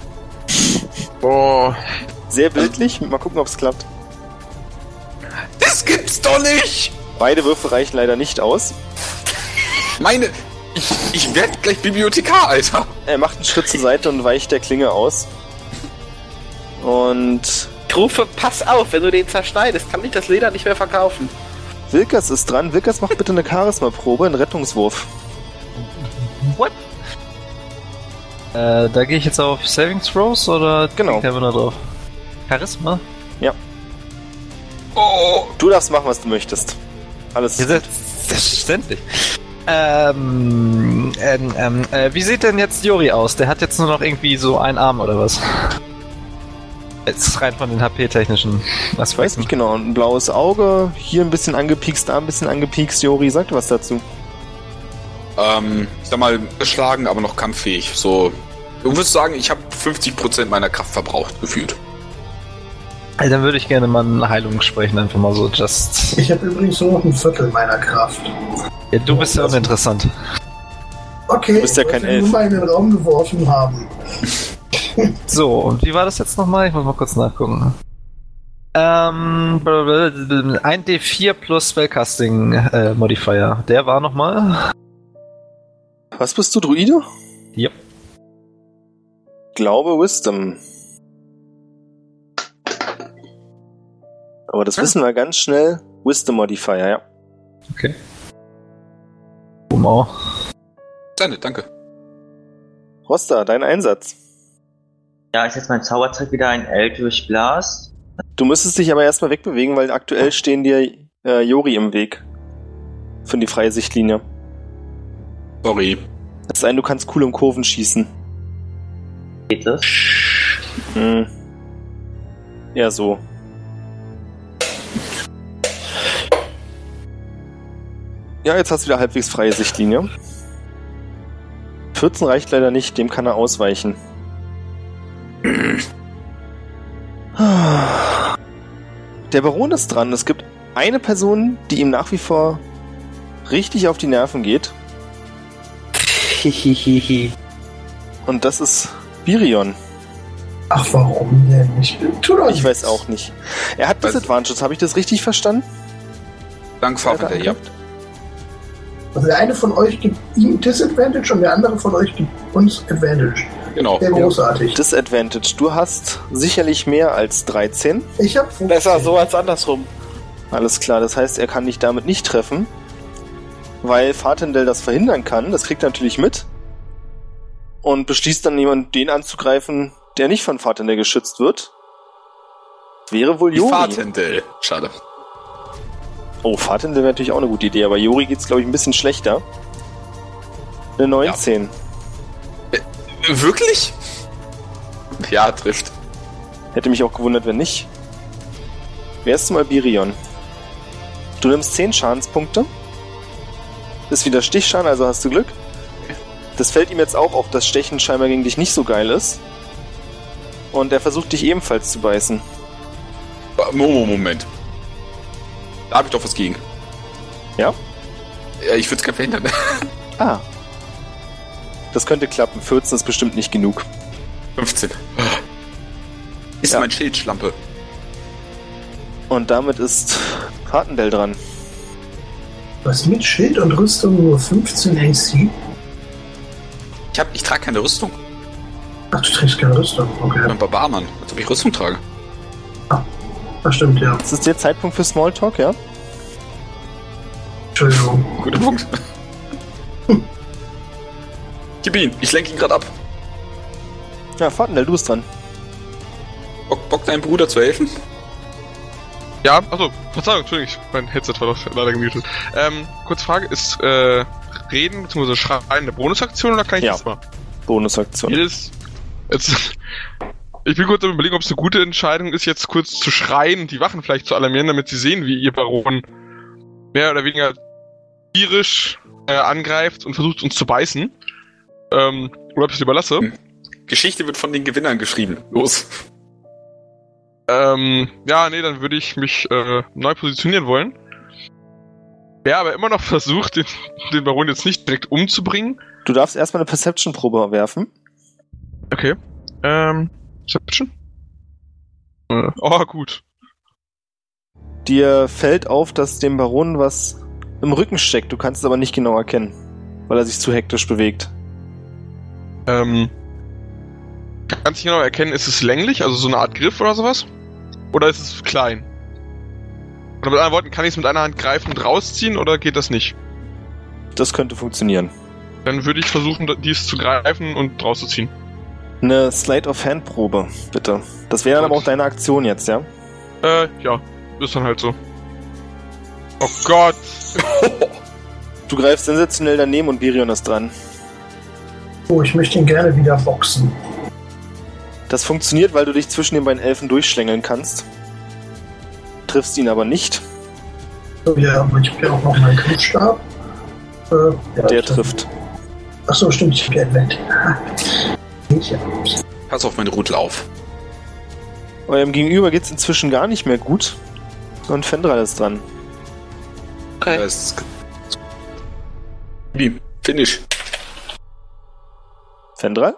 Boah. Sehr bildlich. Mal gucken, ob es klappt. Das gibt's doch nicht! Beide Würfe reichen leider nicht aus. Meine. Ich, ich werd gleich Bibliothekar, Alter. Er macht einen Schritt zur Seite und weicht der Klinge aus. Und Ich rufe, pass auf, wenn du den zerschneidest, kann ich das Leder nicht mehr verkaufen. Wilkers ist dran. Wilkers macht bitte eine Charisma-Probe, einen Rettungswurf. What? Äh, da gehe ich jetzt auf Saving Throws oder Genau. der da drauf? Charisma? Oh. Du darfst machen, was du möchtest. Alles. Ja, Selbstverständlich. Ähm, ähm, ähm, äh, wie sieht denn jetzt Jori aus? Der hat jetzt nur noch irgendwie so einen Arm oder was? Jetzt rein von den HP-technischen Ich weiß nicht genau. Ein blaues Auge, hier ein bisschen angepiekst, da ein bisschen angepiekst. Jori, sag was dazu. Ähm, ich sag mal, geschlagen, aber noch kampffähig. So. Du würdest sagen, ich habe 50% meiner Kraft verbraucht, gefühlt. Also, dann würde ich gerne mal eine Heilung sprechen, einfach mal so just. Ich habe übrigens nur noch ein Viertel meiner Kraft. Ja, du bist ja uninteressant. Okay, Du bist ja ich kein Elf. nur mal in den Raum geworfen haben. So, und wie war das jetzt nochmal? Ich muss mal kurz nachgucken. Ähm, blablabla, ein D4 plus Spellcasting äh, Modifier. Der war nochmal. Was bist du, Druide? Ja. Glaube Wisdom. Aber das wissen wir ganz schnell. Wisdom Modifier, ja. Okay. Wow. Deine, danke. Rosta, dein Einsatz. Ja, ist jetzt mein Zauberzeug wieder ein Eldritch Blast. Du müsstest dich aber erstmal wegbewegen, weil aktuell stehen dir äh, Jori im Weg. Für die freie Sichtlinie. Sorry. Es sei denn, du kannst cool um Kurven schießen. Geht das? Hm. Ja, so. Ja, jetzt hast du wieder halbwegs freie Sichtlinie. 14 reicht leider nicht, dem kann er ausweichen. Der Baron ist dran. Es gibt eine Person, die ihm nach wie vor richtig auf die Nerven geht. Hihihihi. Und das ist Birion. Ach, warum denn? Ich, tu doch Ich weiß auch nicht. Er hat Was? Disadvantage, habe ich das richtig verstanden? Dank Fahrwinter, ja. Also der eine von euch gibt ihm Disadvantage und der andere von euch gibt uns Advantage. Genau. Sehr großartig. Disadvantage. Du hast sicherlich mehr als 13. Ich habe 15. Besser so als andersrum. Alles klar, das heißt, er kann dich damit nicht treffen. Weil Fatendell das verhindern kann. Das kriegt er natürlich mit. und beschließt dann jemand, den anzugreifen, der nicht von Fatendell geschützt wird. Wäre wohl Die Jori. Fahrtendel. Schade. Oh, Fatendell wäre natürlich auch eine gute Idee, aber Jori geht's, glaube ich, ein bisschen schlechter. Eine 19. Wirklich? Ja, trifft. Hätte mich auch gewundert, wenn nicht. Wer ist zum Albirion? Du nimmst 10 Schadenspunkte. Ist wieder Stichschaden, also hast du Glück. Das fällt ihm jetzt auch auf, dass Stechen scheinbar gegen dich nicht so geil ist. Und er versucht dich ebenfalls zu beißen. Momo, Moment. Da habe ich doch was gegen. Ja? Ja, ich würde es gerne verhindern. Ah. Das könnte klappen. 14 ist bestimmt nicht genug. 15. Ist Ja. mein Schild Schlampe. Und damit ist Fatendell dran. Was mit Schild und Rüstung nur 15 AC? Ich, hab, ich trage keine Rüstung. Ach, du trägst keine Rüstung. Ich Okay. bin ein Barbarmann, als ob ich Rüstung trage. Das stimmt, ja. Das ist der Zeitpunkt für Smalltalk, ja? Entschuldigung. Guter Punkt. Gib ihn, ich lenke ihn gerade ab. Ja, Fatendell, du bist dran. Bock, Bock deinem Bruder zu helfen? Ja, achso, Verzeihung, Entschuldigung, ich- mein Headset war doch leider gemutet. Ähm, kurz Frage, ist äh, Reden bzw. Schreien eine Bonusaktion oder kann ich Ja. das mal? Bonusaktion. Jedes. Jetzt, ich bin kurz am überlegen, ob es eine gute Entscheidung ist, jetzt kurz zu schreien und die Wachen vielleicht zu alarmieren, damit sie sehen, wie ihr Baron mehr oder weniger tierisch äh, angreift und versucht uns zu beißen. Ähm, oder ob ich es überlasse. Hm. Geschichte wird von den Gewinnern geschrieben. Los. Ähm, ja, nee, dann würde ich mich äh, neu positionieren wollen. Wer aber immer noch versucht, den, den Baron jetzt nicht direkt umzubringen. Du darfst erstmal eine Perception-Probe werfen. Okay. Ähm, Perception? Äh, oh, gut. Dir fällt auf, dass dem Baron was im Rücken steckt. Du kannst es aber nicht genau erkennen, weil er sich zu hektisch bewegt. Ähm, kannst du genau erkennen, ist es länglich, also so eine Art Griff oder sowas? Oder ist es klein? Oder mit anderen Worten, kann ich es mit einer Hand greifen und rausziehen oder geht das nicht? Das könnte funktionieren. Dann würde ich versuchen, dies zu greifen und rauszuziehen. Eine Slide of Hand Probe, bitte. Das wäre dann aber auch deine Aktion jetzt, ja? Äh, ja, ist dann halt so. Oh Gott! Du greifst sensationell daneben und Birion ist dran. Oh, ich möchte ihn gerne wieder boxen. Das funktioniert, weil du dich zwischen den beiden Elfen durchschlängeln kannst. Triffst ihn aber nicht. So, ja, aber ich habe ja auch noch meinen Griffstab. Äh, ja, Der trifft. Achso, stimmt, ich habe ja Advent. Pass auf meine Rudel auf. Eurem Gegenüber geht's inzwischen gar nicht mehr gut. Und Fendral ist dran. Okay. Das ist-. Finish. Fendral?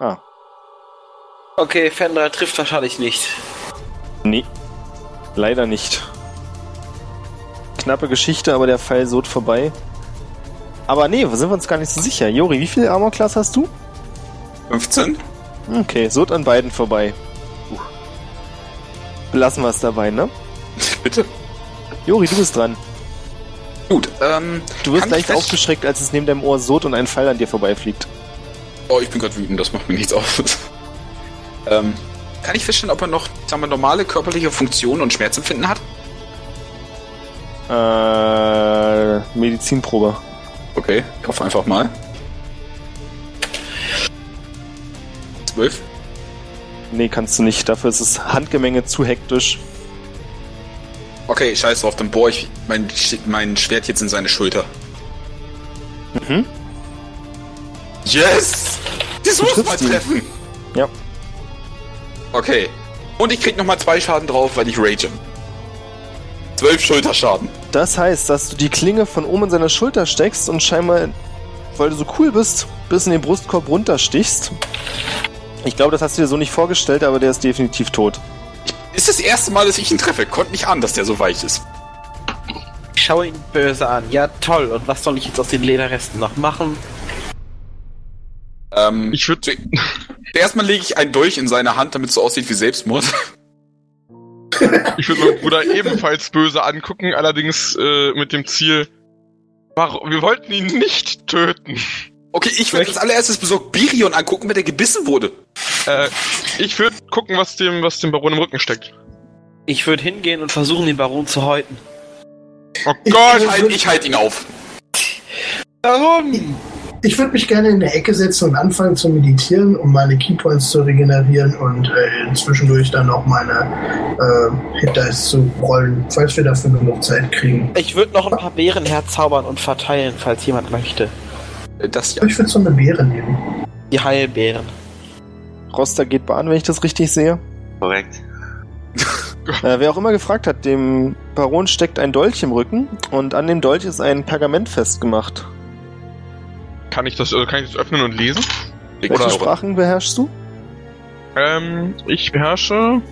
Ah, Okay, Fendra trifft wahrscheinlich nicht. nee. Leider nicht. Knappe Geschichte, aber der Pfeil sot vorbei. Aber nee, sind wir uns gar nicht so sicher. Jori, wie viel Armor Class hast du? 15? Okay, sot an beiden vorbei. Uh. Belassen wir es dabei, ne? Bitte. Jori, du bist dran. Gut, ähm. Du wirst leicht aufgeschreckt, als es neben deinem Ohr sot und ein Pfeil an dir vorbeifliegt. Oh, ich bin gerade wütend, das macht mir nichts aus. ähm, kann ich feststellen, ob er noch, sagen wir, normale körperliche Funktionen und Schmerzempfinden hat? Äh, Medizinprobe. Okay, ich hoffe einfach mal. 12? Nee, kannst du nicht. Dafür ist das Handgemenge zu hektisch. Okay, scheiß drauf, dann bohre ich mein, mein Schwert jetzt in seine Schulter. Mhm. Yes! Das Du muss mal ihn. treffen! Ja. Okay. Und ich krieg nochmal zwei Schaden drauf, weil ich rage. Zwölf Schulterschaden. Das heißt, dass du die Klinge von oben in seiner Schulter steckst und scheinbar, weil du so cool bist, bis in den Brustkorb runterstichst. Ich glaube, das hast du dir so nicht vorgestellt, aber der ist definitiv tot. Ist das erste Mal, dass ich ihn treffe. Kommt nicht an, dass der so weich ist. Ich schaue ihn böse an. Ja, toll. Und was soll ich jetzt aus den Lederresten noch machen? Ähm, Ich würde erstmal lege ich einen Dolch in seine Hand, damit es so aussieht wie Selbstmord. ich würd meinen Bruder ebenfalls böse angucken, allerdings äh, mit dem Ziel, warum, wir wollten ihn nicht töten. Okay, ich würde als allererstes besorgt Birion angucken, wenn der gebissen wurde. Äh, ich würde gucken, was dem, was dem Baron im Rücken steckt. Ich würde hingehen und versuchen, den Baron zu häuten. Oh Gott! Ich halt, ich halt ihn auf. Warum? Ich würde mich gerne in der Ecke setzen und anfangen zu meditieren, um meine Keypoints zu regenerieren und äh, zwischendurch dann auch meine äh, Hit Dice zu rollen, falls wir dafür genug Zeit kriegen. Ich würde noch ein paar Beeren herzaubern und verteilen, falls jemand möchte. Äh, Das ja. Ich würde so eine Beere nehmen. Die Heilbeeren. Roster geht Bahn, wenn ich das richtig sehe. Korrekt. Äh, wer auch immer gefragt hat, dem Baron steckt ein Dolch im Rücken und an dem Dolch ist ein Pergament festgemacht. Kann ich das, also kann ich das öffnen und lesen? Welche Oder- Sprachen beherrschst du? Ähm, ich beherrsche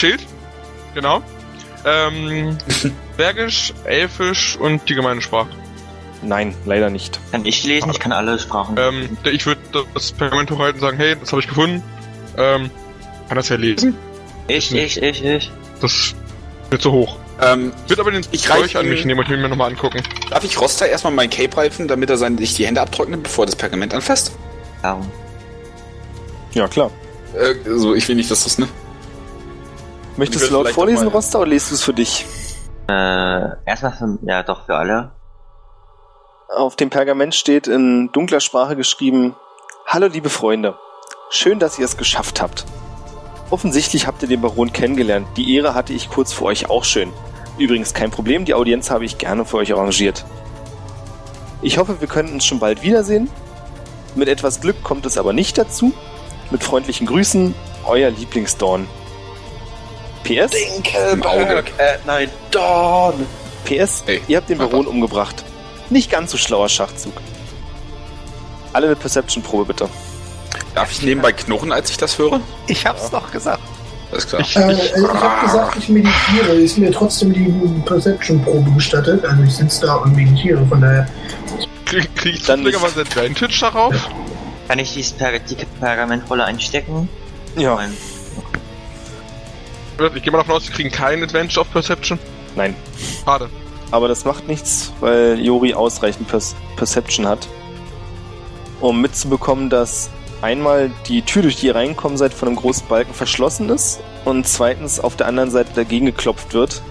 Schild, genau. Ähm, Bergisch, Elfisch und die gemeine Sprache. Nein, leider nicht. Kann ich lesen? Ich kann alle Sprachen. Ähm, ich würde das Pergament hochhalten und sagen, hey, das habe ich gefunden. Ähm, kann das ja lesen? ich, ich, ich, ich. Das wird zu hoch. Ähm, Wird aber den Ich reich an mich nehmen und mir nochmal angucken. darf ich Roster erstmal mein Cape reifen, damit er seine, sich die Hände abtrocknet, bevor das Pergament anfasst? Darum. Ja, klar. Äh, so, ich will nicht, dass das, ne? Möchtest Ich du laut vorlesen, Roster, oder liest du es für dich? Äh, erstmal für, ja doch für alle. Auf dem Pergament steht in dunkler Sprache geschrieben: Hallo, liebe Freunde. Schön, dass ihr es geschafft habt. Offensichtlich habt ihr den Baron kennengelernt. Die Ehre hatte ich kurz vor euch auch schön. Übrigens kein Problem, die Audienz habe ich gerne für euch arrangiert. Ich hoffe, wir können uns schon bald wiedersehen. Mit etwas Glück kommt es aber nicht dazu. Mit freundlichen Grüßen, euer Lieblingsdorn. PS? Auge. Äh, nein, Dawn. PS, Ey. ihr habt den Baron umgebracht. Nicht ganz so schlauer Schachzug. Alle eine Perception-Probe bitte. Darf ich nebenbei knurren, als ich das höre? Ich hab's doch gesagt. Alles klar. Ich, Äh, ich, ich habe gesagt, ich meditiere. Ist mir trotzdem die Perception-Probe gestattet. Also ich sitze da und meditiere. Von daher, krieg, krieg ich Dann zufälligerweise Advantage darauf? Kann ich dieses per die Pergamentrolle einstecken? Ja. Mein- Ich gehe mal davon aus, wir kriegen keinen Advantage auf Perception. Nein. Schade. Aber das macht nichts, weil Jori ausreichend per Perception hat, um mitzubekommen, dass einmal die Tür, durch die ihr reinkommen seid, von einem großen Balken verschlossen ist und zweitens auf der anderen Seite dagegen geklopft wird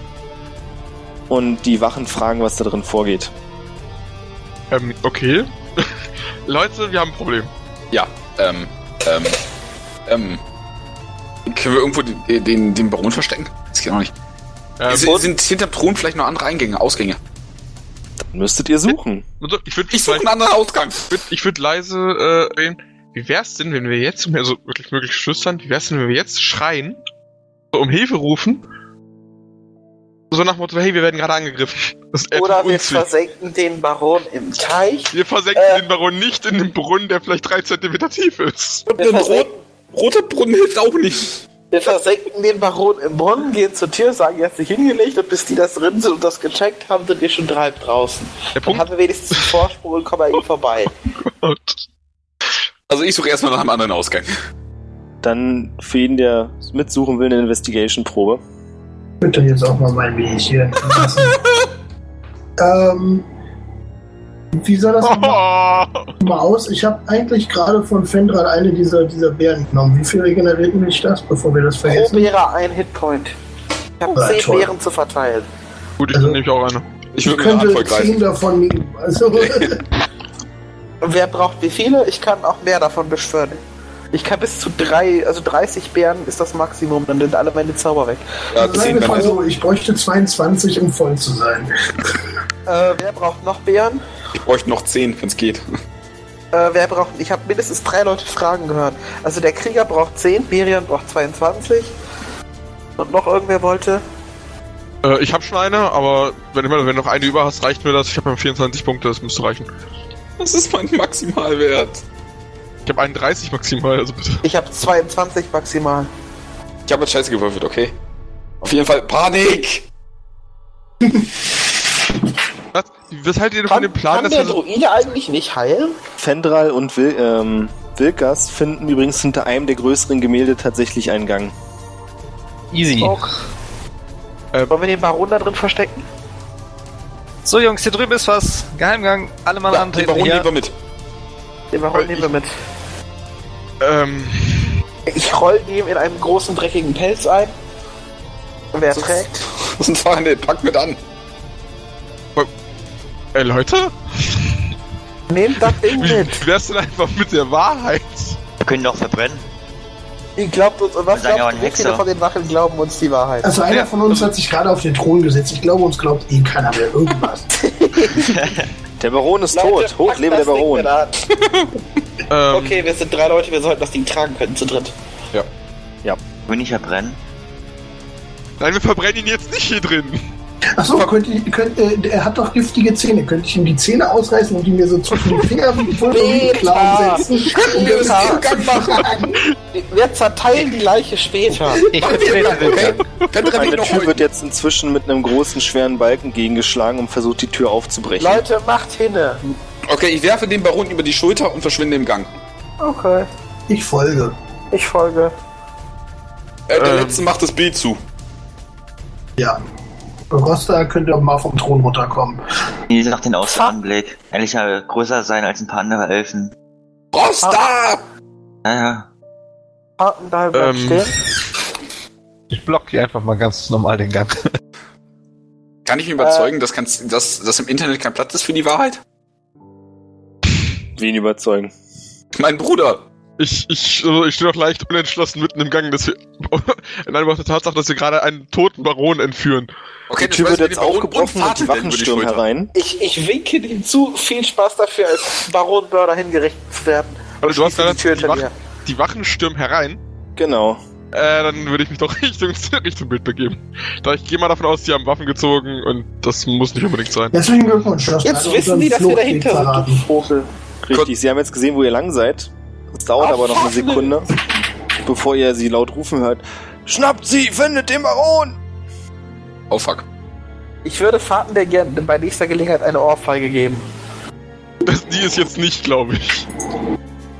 und die Wachen fragen, was da drin vorgeht. Ähm, okay. Leute, wir haben ein Problem. Ja, ähm, ähm, ähm. Können wir irgendwo den, den, den Baron verstecken? Das geht auch nicht. Ähm, sind, sind hinterm Thron vielleicht noch andere Eingänge, Ausgänge? Dann müsstet ihr suchen. also, ich würde Ich suche einen anderen Ausgang. würd, ich würd leise äh, reden. Wie wär's denn, wenn wir jetzt, also wirklich möglich flüstern, wie wär's denn, wenn wir jetzt schreien, so um Hilfe rufen? So nach dem Motto, hey, wir werden gerade angegriffen. Das ist Oder wir versenken den Baron im Teich. Wir versenken Äh. den Baron nicht in den Brunnen, der vielleicht drei Zentimeter tief ist. Und rot, roter Brunnen hilft auch nicht. Wir versenken den Baron im Brunnen, gehen zur Tür, sagen, er hat sich hingelegt und bis die das drin sind und das gecheckt haben, sind wir schon halb draußen. Der Dann Punkt haben wir wenigstens einen Vorsprung und kommen an ihm vorbei. Also ich suche erstmal nach einem anderen Ausgang. Dann für jeden, der mitsuchen will, eine Investigation-Probe. bitte jetzt auch mal mein lassen. ähm, wie soll das Oh, mal aus? Ich habe eigentlich gerade von Fendral eine dieser, dieser Beeren genommen. Wie viel regeneriert mich das, bevor wir das Pro vergessen? Beere ein Hitpoint. Ich habe Ah, zehn toll. Beeren zu verteilen. gut, ich Also- nehme ich auch eine. Ich Ich könnte Handvoll zehn greifen. davon nehmen. Also, wer braucht wie viele? Ich kann auch mehr davon beschwören. Ich kann bis zu drei, also 30 Beeren ist das Maximum, dann sind alle meine Zauber weg. Ja, sagen 10 wir mal so, ich bräuchte 22, um voll zu sein. Äh, wer braucht noch Beeren? Ich bräuchte noch 10, wenn es geht. Äh, wer braucht. Ich habe mindestens drei Leute Fragen gehört. Also der Krieger braucht 10, Berian braucht 22. Und noch irgendwer wollte. Äh, ich habe schon eine, aber wenn, wenn du noch eine über hast, reicht mir das. Ich habe 24 Punkte, das müsste reichen. Das ist mein Maximalwert. Ich habe 31 maximal, also bitte. Ich habe 22 maximal. Ich habe jetzt scheiße gewürfelt, okay? Auf jeden Fall Panik! Was, was haltet ihr von dem Plan, kann dass der wir so, Druide eigentlich nicht heilen? Fendral und Wil ähm, Wilkas finden übrigens hinter einem der größeren Gemälde tatsächlich einen Gang. Easy. Och. Äh, Wollen wir den Baron da drin verstecken? So, Jungs, hier drüben ist was. Geheimgang. Alle Mann Ja, den antreten Baron hier. nehmen wir mit. Den Baron nehmen wir mit. Ähm, Ich roll dem in einem großen dreckigen Pelz ein. Wer Das- trägt? Das ist ein Feinde, pack mit an. ey Leute, Nehmt das Ding mit. wie wär's denn einfach mit der Wahrheit? Wir können doch verbrennen. Ihr glaubt uns, und was ja glaubt ihr, wie viele von den Wachen glauben uns die Wahrheit? Also einer Ja, von uns hat sich gerade auf den Thron gesetzt. Ich glaube, uns glaubt eh keiner mehr irgendwas. Der Baron ist Leute, tot. Hoch lebe der Baron. Ähm, Okay, wir sind drei Leute, wir sollten das Ding tragen können zu dritt. Will nicht verbrennen. Nein, wir verbrennen ihn jetzt nicht hier drin. Achso, könnt könnt, äh, er hat doch giftige Zähne. Könnte ich ihm die Zähne ausreißen und die mir so zwischen die Finger wie Pulver Nee, und Klauen klar. setzen? Wir zerteilen die Leiche später. Ich Okay, Gang. dann treffen Eine wir noch Tür wird jetzt inzwischen mit einem großen, schweren Balken gegengeschlagen und versucht, die Tür aufzubrechen. Leute, macht hinne. Okay, ich werfe den Baron über die Schulter und verschwinde im Gang. Okay, Ich folge. ich folge. Äh, der Ähm. letzte macht das B zu. Ja. Rosta könnte mal vom Thron runterkommen. Wie gesagt, den Außenanblick. Endlich mal größer sein als ein paar andere Elfen. Rosta! Naja. Haken da bleibt Ähm. stehen. Ich block hier einfach mal ganz normal den Gang. Kann ich mich überzeugen, dass, kann's, dass, dass im Internet kein Platz ist für die Wahrheit? Wen überzeugen? Mein Bruder. Ich, ich, also ich stehe noch leicht unentschlossen mitten im Gang, dass wir, in Anbetracht der Tatsache, dass wir gerade einen toten Baron entführen. Okay, Die Tür das wird jetzt aufgebrochen und Vater die Wachen stürmen herein. Ich, ich winke ihm zu. Viel Spaß dafür, als Baron Mörder hingerichtet zu werden. Also du hast gerade die Tür die, mir. die Wachen stürmen herein. Genau. Äh, dann würde ich mich doch Richtung, Richtung Bild begeben. Da ich gehe mal davon aus, die haben Waffen gezogen und das muss nicht unbedingt sein. Herzlichen Glückwunsch. Jetzt gerade wissen die, dass wir dahinter sind. Vogel. Richtig, Sie haben jetzt gesehen, wo ihr lang seid. Es dauert aber noch eine. Sekunde, bevor ihr sie laut rufen hört. Schnappt sie, findet den Baron! Oh fuck. Ich würde Fahrten der gerne bei nächster Gelegenheit eine Ohrfeige geben. Das, die ist jetzt nicht, glaube ich.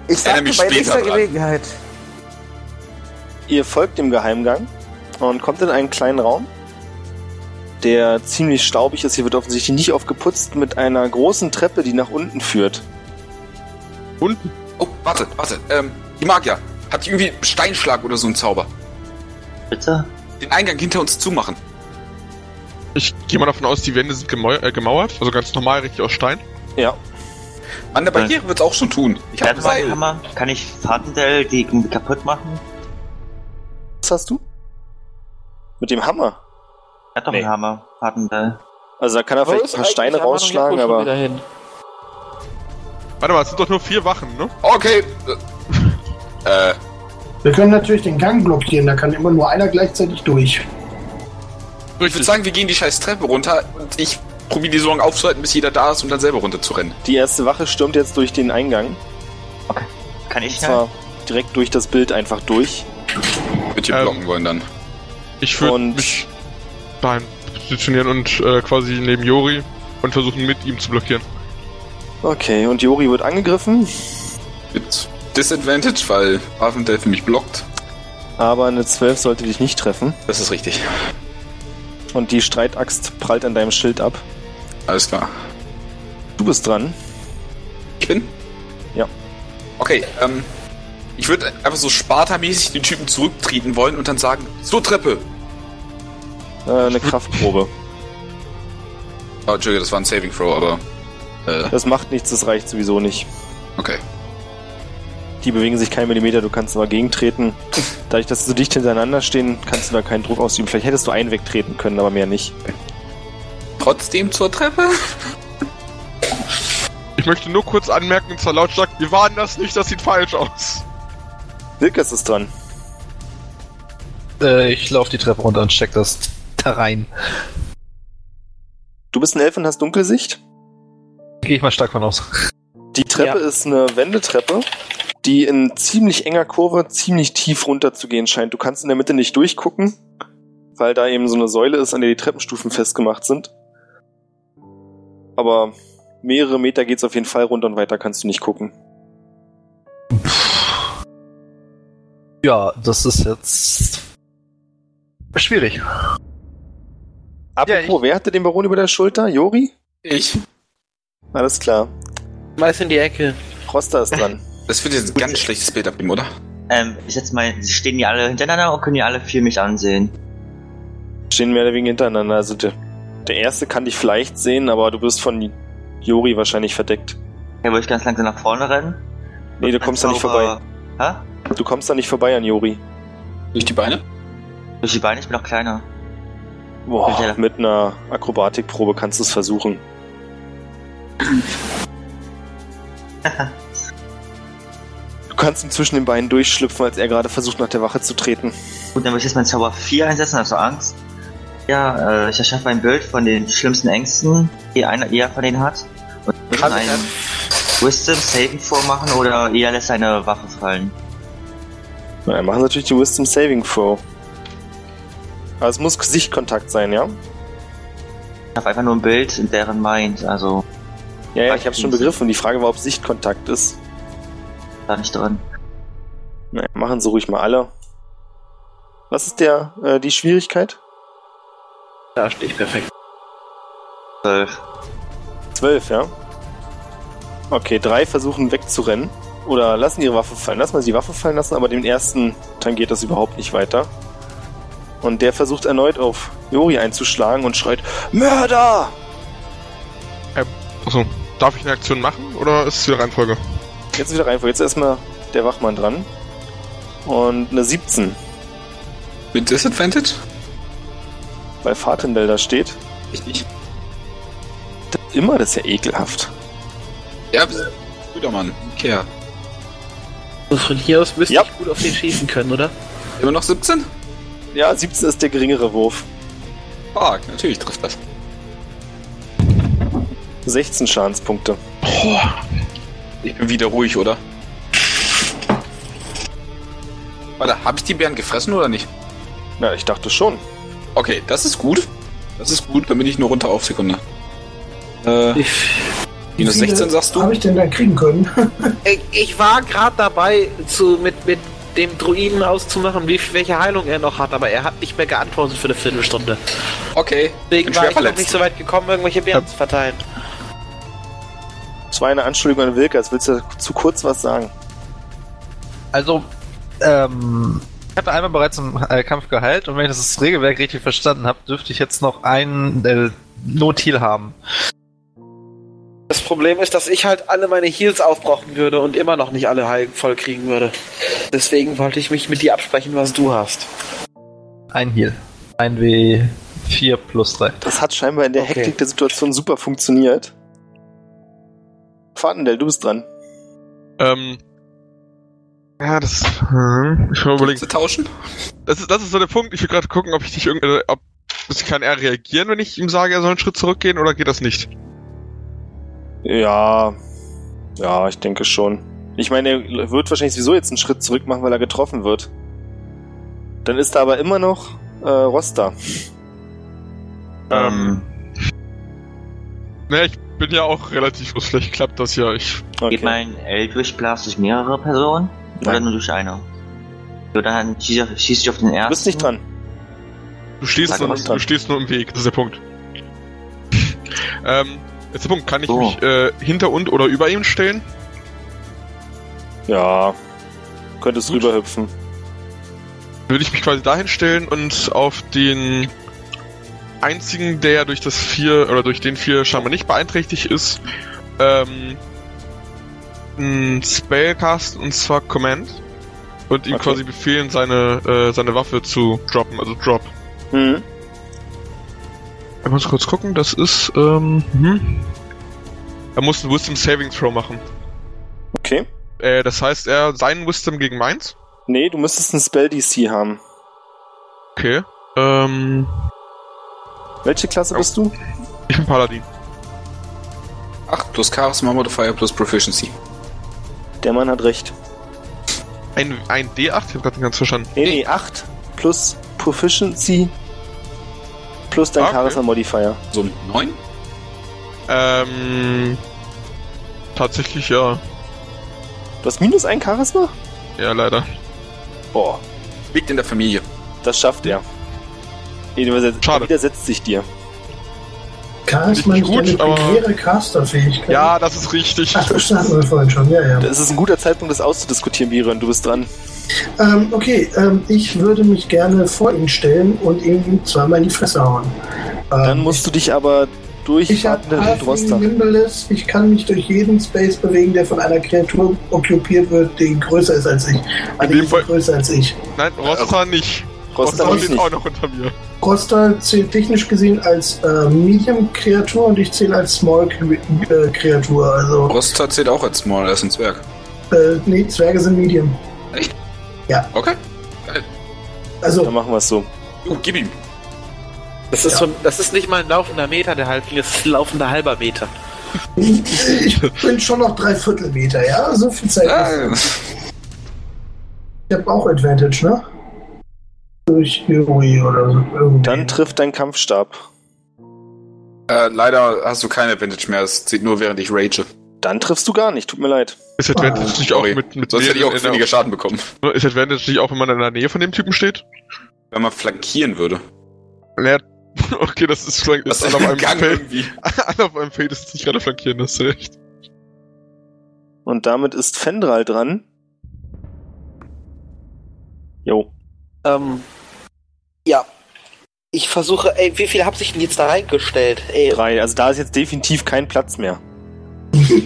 Ich mich bei nächster dran. Gelegenheit. Ihr folgt dem Geheimgang und kommt in einen kleinen Raum, der ziemlich staubig ist. Hier wird offensichtlich nicht aufgeputzt, mit einer großen Treppe, die nach unten führt. Unten. Oh, warte, warte. Ähm, die Magier. Hat die irgendwie Steinschlag oder so einen Zauber? Bitte? Den Eingang hinter uns zumachen. Ich gehe mal davon aus, die Wände sind gemau äh, gemauert, also ganz normal, richtig aus Stein. Ja, An der Barriere wird's auch schon tun. Ich Wer hab hat meinen Seil. Hammer? Kann ich Fahrtendell die irgendwie kaputt machen? was hast du? Mit dem Hammer. Er hat doch Nee. einen Hammer. Fahrtendell. Also da kann er vielleicht ein paar Steine rausschlagen, aber wieder hin? Warte mal, es sind doch nur vier Wachen, ne? Okay. Äh, Wir können natürlich den Gang blockieren, da kann immer nur einer gleichzeitig durch. ich würde sagen, wir gehen die scheiß Treppe runter und ich probiere die so lange aufzuhalten, bis jeder da ist, um dann selber runterzurennen. die erste Wache stürmt jetzt durch den Eingang. Kann Und ich zwar direkt durch das Bild einfach durch. Wird hier Ähm, blocken wollen dann. Ich würde Und- mich dahin positionieren und äh, quasi neben Jori und versuchen mit ihm zu blockieren. Okay, und Jori wird angegriffen, Mit Disadvantage, weil Arvendell für mich blockt. aber eine 12 sollte dich nicht treffen. Das ist richtig. Und die Streitaxt prallt an deinem Schild ab. Alles klar. Du bist dran. Ich bin? Ja. Okay, ähm, ich würde einfach so Sparta-mäßig den Typen zurücktreten wollen und dann sagen, zur Treppe. Äh, eine Kraftprobe. Oh, Entschuldigung, das war ein Saving Throw, aber, äh, Das macht nichts, das reicht sowieso nicht. okay. Die bewegen sich keinen Millimeter, du kannst aber gegentreten. Dadurch, dass sie so dicht hintereinander stehen, kannst du da keinen Druck ausüben. Vielleicht hättest du einen wegtreten können, aber mehr nicht. Trotzdem zur Treppe? Ich möchte nur kurz anmerken, und zwar lautstark, wir waren das nicht, das sieht falsch aus. Wilkes ist dran. Äh, ich laufe die Treppe runter und check das Terrain. Du bist ein Elf und hast Dunkelsicht. Gehe ich mal stark von aus. Die Treppe Ja. ist eine Wendetreppe, die in ziemlich enger Kurve ziemlich tief runter zu gehen scheint. Du kannst in der Mitte nicht durchgucken, weil da eben so eine Säule ist, an der die Treppenstufen festgemacht sind. Aber mehrere Meter geht's auf jeden Fall runter und weiter kannst du nicht gucken. Ja, das ist jetzt schwierig. Apropos, wer hatte den Baron über der Schulter? Jori? Ich. Alles klar. Meist in die Ecke. Roster ist dran. Das wird jetzt ein ganz schlechtes Bild abgeben, oder? Ähm, ich jetzt mal, stehen die alle hintereinander und können die alle vier mich ansehen? Stehen mehr oder weniger hintereinander. Also der, der erste kann dich vielleicht sehen, aber du wirst von Jori wahrscheinlich verdeckt. Ja, wo ich ganz langsam nach vorne rennen? Nee, du kommst da nicht vorbei. Hä? Du kommst da nicht vorbei an Jori. Durch die Beine? Durch die Beine, ich bin noch kleiner. Boah, mit einer Akrobatikprobe kannst du es versuchen. Du kannst ihm zwischen den Beinen durchschlüpfen, als er gerade versucht, nach der Wache zu treten. Gut, dann würde ich jetzt meinen Zauber 4 einsetzen, also Angst. Ja, äh, ich erschaffe ein Bild von den schlimmsten Ängsten, die einer eher von denen hat. Und kann Kann einen Wisdom Saving vormachen oder eher lässt seine Waffe fallen. Na, machen natürlich die Wisdom Saving Throw. Aber es muss Gesichtkontakt sein, ja? Ich habe einfach nur ein Bild in deren Mind, also Ja, ja, ich hab's schon begriffen. Die Frage war, ob Sichtkontakt ist. da nicht drin. Naja, machen sie ruhig mal alle. Was ist der, äh, die Schwierigkeit? Da stehe ich perfekt. 12. Zwölf, ja? Okay, drei versuchen wegzurennen. Oder lassen ihre Waffe fallen. Lass mal sie die Waffe fallen lassen, aber dem ersten tangiert das überhaupt nicht weiter. Und der versucht erneut auf Jori einzuschlagen und schreit Mörder! Achso, darf ich eine Aktion machen oder ist es wieder Reihenfolge? Jetzt wieder rein. Jetzt erstmal der Wachmann dran. Und eine 17, Mit Disadvantage? weil Fatendel da steht. Richtig. Immer, das ist ja ekelhaft. Ja, guter Mann. Kehr. Und von hier aus müsste Ja. ich gut auf den schießen können, oder? Immer noch 17? Ja, 17 ist der geringere Wurf. Ah, natürlich trifft das. 16 Schadenspunkte. Ich bin wieder ruhig, oder? Warte, habe ich die Bären gefressen oder nicht? Na, ich dachte schon. Okay, das ist gut. Das ist gut, dann bin ich nur runter auf Sekunde. Äh, Ich, minus 16 sagst Habe du? ich denn da kriegen können? ich, ich war gerade dabei, zu, mit, mit dem Druiden auszumachen, wie, welche Heilung er noch hat, aber er hat nicht mehr geantwortet für eine Viertelstunde. Okay, Deswegen bin war ich noch nicht so weit gekommen, irgendwelche Bären zu verteilen. Das war eine Anschuldigung an Wilke, als willst du zu kurz was sagen. Also, ähm, ich hatte einmal bereits im äh, Kampf geheilt und wenn ich das Regelwerk richtig verstanden habe, dürfte ich jetzt noch einen äh, Not-Heal haben. Das Problem ist, dass ich halt alle meine Heals aufbrauchen würde und immer noch nicht alle Heil voll kriegen würde. Deswegen wollte ich mich mit dir absprechen, was du hast. Ein Heal. Ein W4 plus 3. Das hat scheinbar in der Okay. Hektik der Situation super funktioniert. Fatendel, du bist dran. Ähm. Ja, das. Hm, ich will mal überlegen. Zu tauschen? Das ist, das ist so der Punkt. Ich will gerade gucken, ob ich dich irgendwie. Ob, kann er reagieren, wenn ich ihm sage, er soll einen Schritt zurückgehen, oder geht das nicht? Ja, ja, ich denke schon. Ich meine, er wird wahrscheinlich sowieso jetzt einen Schritt zurück machen, weil er getroffen wird. Dann ist da aber immer noch äh, Roster. Ähm, Naja, ich bin ja auch relativ groß. Vielleicht klappt das ja. Ich. Okay. Geht mein Eldritch Blast durch mehrere Personen? Oder Nein. nur durch eine? So, dann schieße schieß ich auf den Du ersten. bist nicht dran. Du stehst, nur, du stehst nur im Weg. Das ist der Punkt. ähm, jetzt der Punkt. Kann ich So. mich äh, hinter und oder über ihm stellen? Ja. Könntest Gut. rüberhüpfen. Würde ich mich quasi dahin stellen und auf den einzigen, der durch das vier oder durch den vier scheinbar nicht beeinträchtigt ist, ähm, ein Spell casten und zwar Command und ihm Okay. quasi befehlen, seine äh, seine Waffe zu droppen, also Drop. Hm. Ich muss kurz gucken, das ist ähm, hm. er muss einen Wisdom Saving Throw machen. Okay. Äh, das heißt, er seinen Wisdom gegen meins. Nee, du müsstest einen Spell DC haben. Okay. Ähm, Welche Klasse Oh. bist du? ich bin Paladin. 8 plus Charisma Modifier plus Proficiency. Der Mann hat recht. Ein, ein D8? Ich hab grad nicht ganz verstanden. Nee, nee, 8 plus Proficiency plus dein Ah, okay. Charisma Modifier. So ein 9? Ähm. Tatsächlich ja. Du hast minus ein Charisma? Ja, leider. Boah, Liegt in der Familie. das schafft er. Widersetzt- Schade. Er widersetzt sich dir. Charisma Nicht gut, eine aber- primäre Casterfähigkeit. Ja, das ist richtig. Ach, das hatten wir vorhin schon, ja, ja. Das ist ein guter Zeitpunkt, das auszudiskutieren, Birion. Du bist dran. Ähm, okay, ähm, ich würde mich gerne vor ihn stellen und ihm zweimal in die Fresse hauen. Ähm, Dann musst du dich aber durch Ich habe Fahrtende und Roster. Nimbleness. Ich kann mich durch jeden Space bewegen, der von einer Kreatur okkupiert wird, die größer ist als ich. Also dem die ist Fall- größer als ich. Nein, Rosta nicht. Nicht. steht auch noch unter mir. Roster zählt technisch gesehen als äh, Medium-Kreatur und ich zähle als Small-Kreatur. Also, Rosta zählt auch als Small, er ist ein Zwerg. äh, nee, Zwerge sind Medium. Okay. Also, Dann machen wir es so. Uh, gib ihm. Das ist, so, ein- das ist nicht mal ein laufender Meter, der Halbling, das ist ein laufender halber Meter. ich bin schon noch drei Viertelmeter, ja? So viel Zeit. Ah, Ich habe auch Advantage, ne? Durch Yuri oder so. Irgendwie. Dann trifft dein Kampfstab. äh, leider hast du kein Advantage mehr, es zählt nur während ich rage. Dann triffst du gar nicht. Tut mir leid. Ist Advantage Ah, nicht auch Sorry. mit, mit Sonst hätte ich auch weniger Schaden bekommen. Ist Advantage nicht auch, wenn man in der Nähe von dem Typen steht? Wenn man flankieren würde. Ja, okay, das ist vielleicht Das ist auf einem Gang Feld. irgendwie. Alle auf einem Feld ist nicht gerade flankieren, das ist recht. Und damit ist Fendral dran. Jo. Ähm, ja. Ich versuche, ey, wie viele hab ich denn jetzt da reingestellt? Ey, Drei. Also da ist jetzt definitiv kein Platz mehr.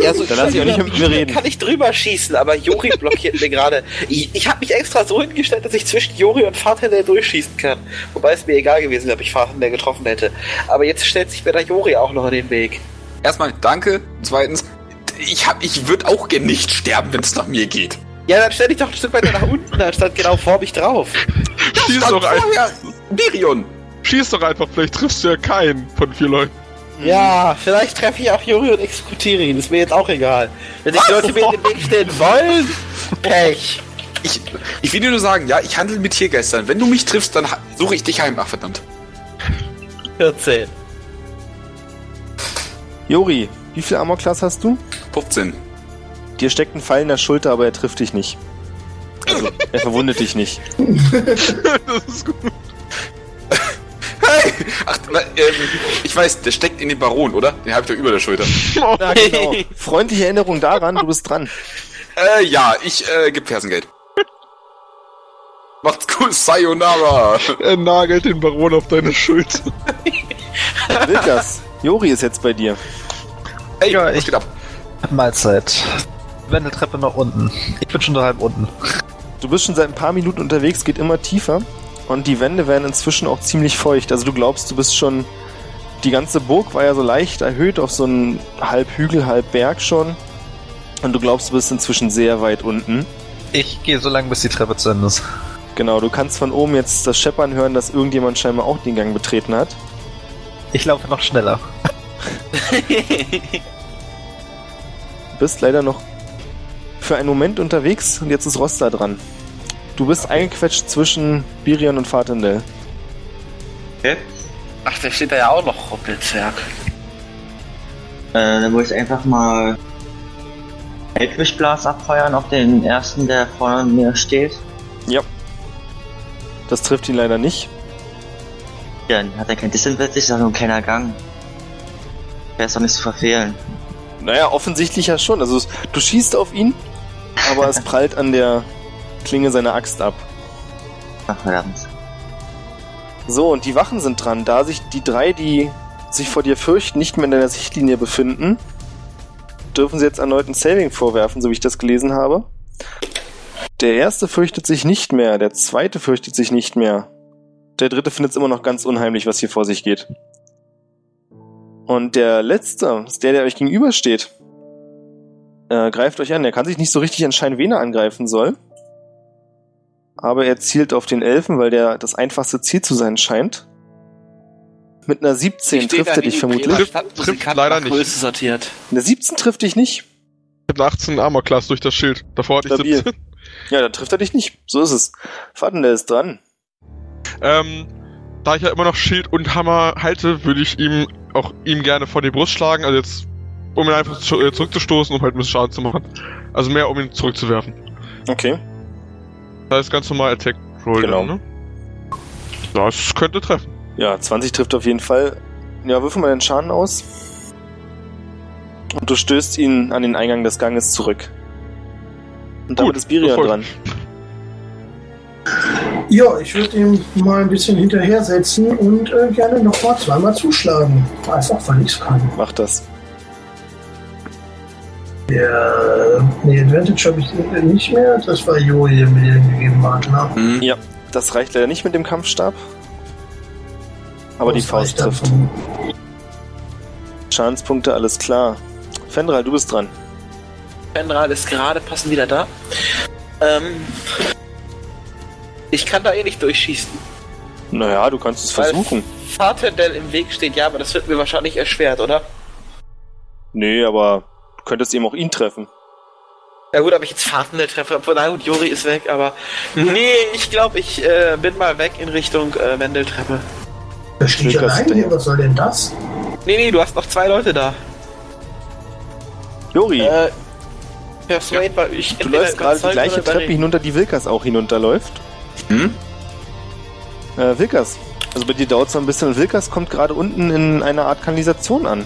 ja, so Dann lass ich auch nicht mit mir reden. Kann ich drüber schießen, aber Jori blockiert mir gerade. Ich, ich habe mich extra so hingestellt, dass ich zwischen Jori und Fahrtender durchschießen kann. Wobei es mir egal gewesen wäre, ob ich Fahrtender getroffen hätte. Aber jetzt stellt sich mir da Jori auch noch in den Weg. Erstmal danke. Zweitens, ich, hab- ich würde auch gern nicht sterben, wenn es nach mir geht. Ja, dann stell dich doch ein Stück weiter nach unten, anstatt genau vor mich drauf. Schieß Stand doch, vorher Birion. schieß doch einfach, vielleicht triffst du ja keinen von vier Leuten. Ja, vielleicht treffe ich auch Juri und exekutiere ihn. Ist mir jetzt auch egal. Wenn sich die Leute mir in den Weg stellen wollen, Pech. Ich, ich will dir nur sagen, ja, ich handle mit Tiergeistern. Wenn du mich triffst, dann suche ich dich heim. Ach, verdammt. 14. Jori, wie viel Armor-Class hast du? 15. Dir steckt ein Pfeil in der Schulter, aber er trifft dich nicht. Also, er verwundet dich nicht. das ist gut. Hey! Ach, na, ähm, ich weiß, der steckt in den Baron, oder? Den habe ich doch über der Schulter. Ja, genau. Freundliche Erinnerung daran, du bist dran. Äh, ja, ich, äh, gib Fersengeld. Macht's gut, Sayonara. Er nagelt den Baron auf deine Schulter. Wilkas, Jori ist jetzt bei dir. Hey, Ja, was ich- geht ab? Mahlzeit. Wendeltreppe nach unten. Ich bin schon halb unten. Du bist schon seit ein paar Minuten unterwegs, geht immer tiefer. Und die Wände werden inzwischen auch ziemlich feucht. Also du glaubst, du bist schon. Die ganze Burg war ja so leicht erhöht auf so einen halb Hügel, halb Berg schon. Und du glaubst, du bist inzwischen sehr weit unten. Ich gehe so lange, bis die Treppe zu Ende ist. Genau, du kannst von oben jetzt das Scheppern hören, dass irgendjemand scheinbar auch den Gang betreten hat. Ich laufe noch schneller. Du bist leider noch für einen Moment unterwegs und jetzt ist Rosta dran. Du bist eingequetscht zwischen Birion und Fatendel. Okay. Ach, der steht da ja auch noch, Ruppelzwerg. Äh, dann würde ich einfach mal Eldwischblas abfeuern auf den ersten, der vor mir steht. Das trifft ihn leider nicht. Ja, dann hat er kein Disadvantage, ist ja nur ein kleiner Gang. Der ist doch nicht zu verfehlen. Naja, offensichtlich ja schon. Also du schießt auf ihn, aber es prallt an der Klinge seiner Axt ab. Ach, verdammt. So, und die Wachen sind dran. Da sich die drei, die sich vor dir fürchten, nicht mehr in deiner Sichtlinie befinden, dürfen sie jetzt erneut ein Saving vorwerfen, so wie ich das gelesen habe. Der erste fürchtet sich nicht mehr, der zweite fürchtet sich nicht mehr. Der dritte findet es immer noch ganz unheimlich, was hier vor sich geht. Und der letzte, ist der, der euch gegenübersteht, äh, greift euch an. Er kann sich nicht so richtig entscheiden, wen er angreifen soll. Aber er zielt auf den Elfen, weil der das einfachste Ziel zu sein scheint. Mit einer 17 trifft er dich vermutlich. Trifft- trifft leider nicht. Größe sortiert. Eine 17 trifft dich nicht. Ich hab eine 18 Armor-Class durch das Schild. Davor hatte ich Stabil. 17. Ja, dann trifft er dich nicht. So ist es. Faden, der ist dran. Ähm, da ich ja immer noch Schild und Hammer halte, würde ich ihm auch ihm gerne vor die Brust schlagen. Also jetzt, um ihn einfach äh, zurückzustoßen, um halt ein bisschen Schaden zu machen. Also mehr, um ihn zurückzuwerfen. Okay. Das ist ganz normal Attack Roll. Genau. Dann, ne? Das könnte treffen. Ja, 20 trifft auf jeden Fall. ja, würfel mal den Schaden aus. Und du stößt ihn an den Eingang des Ganges zurück. Und damit Gut, ist Birion Erfolg. dran. Ja, ich würde ihm mal ein bisschen hinterher setzen und äh, gerne noch mal zweimal zuschlagen. Einfach, weil ich es kann. Mach das. Der, nee, Advantage habe ich nicht mehr. Das war Juri, der mir den gegeben hat. Ne? Hm. Ja, das reicht leider nicht mit dem Kampfstab. Aber die Das Faust reicht dann trifft. vom- Schadenspunkte, alles klar. Fendral, du bist dran. Fendral ist gerade passend wieder da. Ähm, ich kann da eh nicht durchschießen. Naja, du kannst es Weil versuchen. Fahrtendell im Weg steht, ja, aber das wird mir wahrscheinlich erschwert, oder? Nee, aber du könntest eben auch ihn treffen. Ja gut, ob ich jetzt Fahrtendell treffe, na gut, Juri ist weg, aber nee, ich glaube, ich äh, bin mal weg in Richtung äh, Wendeltreppe. Da stehe ich Glück hast allein du hier. ja. Was soll denn das? Nee, nee, du hast noch zwei Leute da. Jori, Äh, Persuade, weil ich du läufst gerade die gleiche Treppe hinunter, die Wilkas auch hinunterläuft. Hm? Äh, Wilkas. Also bei dir dauert es noch ein bisschen und Wilkas kommt gerade unten in einer Art Kanalisation an. Äh,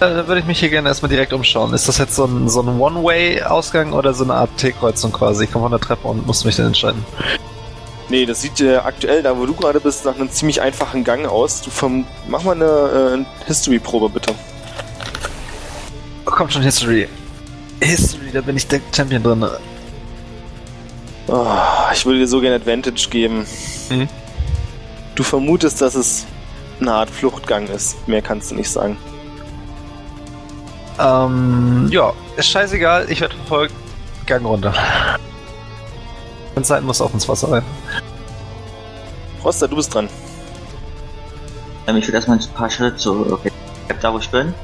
Da würde ich mich hier gerne erstmal direkt umschauen. Ist das jetzt so ein, so ein One-Way-Ausgang oder so eine Art T-Kreuzung quasi? Ich komme von der Treppe und muss mich dann entscheiden. Nee, das sieht äh, aktuell, da wo du gerade bist, nach einem ziemlich einfachen Gang aus. Du verm mach mal eine äh, History-Probe bitte. Oh, kommt schon History. History, da bin ich der Champion drin. Oh, ich würde dir so gerne Advantage geben. Mhm. Du vermutest, dass es eine Art Fluchtgang ist. Mehr kannst du nicht sagen. Ähm, ja, ist scheißegal, ich werde verfolgt. Gang runter. Wenn sein muss, auf ins Wasser rein. Roster, du bist dran. Ähm, ich würde erstmal ein paar Schritte zurück. Da wo ich bin.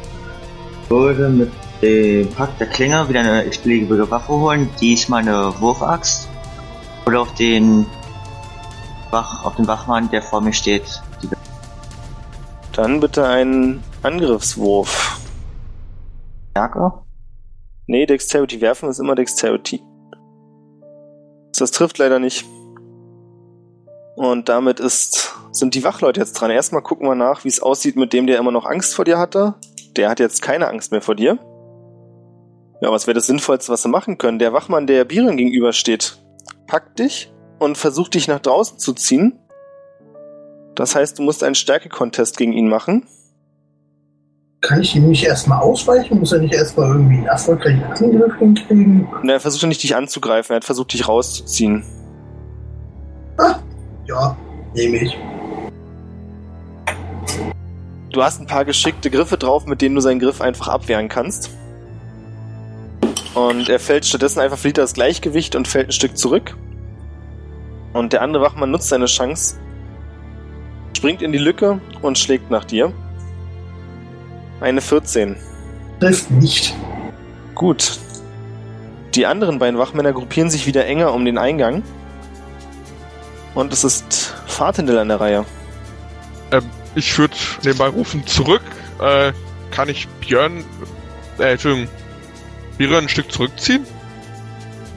Würde mit dem Pack der Klinge wieder eine x-beliebige Waffe holen. Diesmal eine Wurfaxt. Oder auf den Wach, auf den Wachmann, der vor mir steht. Dann bitte einen Angriffswurf. Stärke. Nee, Dexterity werfen ist immer Dexterity. Das trifft leider nicht. Und damit ist, sind die Wachleute jetzt dran. Erstmal gucken wir nach, wie es aussieht mit dem, der immer noch Angst vor dir hatte. Der hat jetzt keine Angst mehr vor dir. Ja, was wäre das Sinnvollste, was sie machen können? Der Wachmann, der Biren gegenübersteht, packt dich und versucht dich nach draußen zu ziehen. Das heißt, du musst einen Stärke-Contest gegen ihn machen. Kann ich ihm nicht erstmal ausweichen? Muss er nicht erstmal irgendwie einen erfolgreichen Angriff hinkriegen? Und er versucht ja nicht, dich anzugreifen, er hat versucht, dich rauszuziehen. Ja, nehme ich. Du hast ein paar geschickte Griffe drauf, mit denen du seinen Griff einfach abwehren kannst. Und er fällt stattdessen einfach verliert er das Gleichgewicht und fällt ein Stück zurück. Und der andere Wachmann nutzt seine Chance, springt in die Lücke und schlägt nach dir. Eine 14. Trifft nicht. Gut. Die anderen beiden Wachmänner gruppieren sich wieder enger um den Eingang. Und es ist Fahrtendel an der Reihe. Ich würde nebenbei rufen, zurück. Äh, kann ich Björn, äh, Entschuldigung, Björn ein Stück zurückziehen?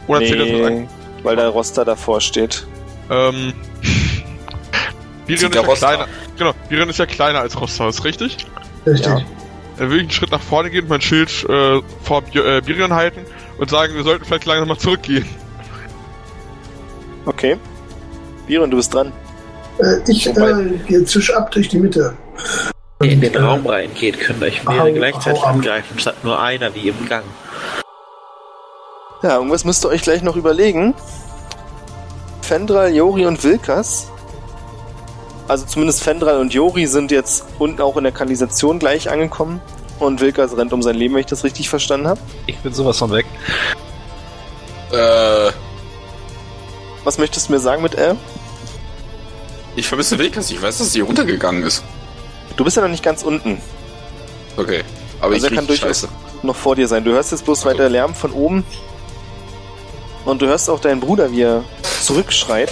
Oder zählt das als ein, Nee, weil der Roster davor steht. ähm, Zieht ist ja Roster. kleiner, genau, Björn ist ja kleiner als Roster, ist richtig? Richtig. Ja. Dann würde ich einen Schritt nach vorne gehen, mein Schild äh, vor Björ- äh, Birion halten und sagen, wir sollten vielleicht langsam mal zurückgehen. Okay. Biron, du bist dran. Äh, ich äh, gehe zisch ab durch die Mitte. In den Raum reingeht, können euch mehrere hau- gleichzeitig hau angreifen, statt nur einer wie im Gang. Ja, irgendwas müsst ihr euch gleich noch überlegen. Fendral, Jori und Wilkas. Also zumindest Fendral und Jori sind jetzt unten auch in der Kanalisation gleich angekommen. Und Wilkas rennt um sein Leben, wenn ich das richtig verstanden habe. Ich bin sowas von weg. Äh, Was möchtest du mir sagen mit L? ich vermisse Wilkas. Ich weiß, dass sie runtergegangen ist. Du bist ja noch nicht ganz unten. Okay. Aber Also ich er kann durchaus Scheiße. noch vor dir sein. Du hörst jetzt bloß Also. weiter Lärm von oben. Und du hörst auch deinen Bruder, wie er zurückschreit.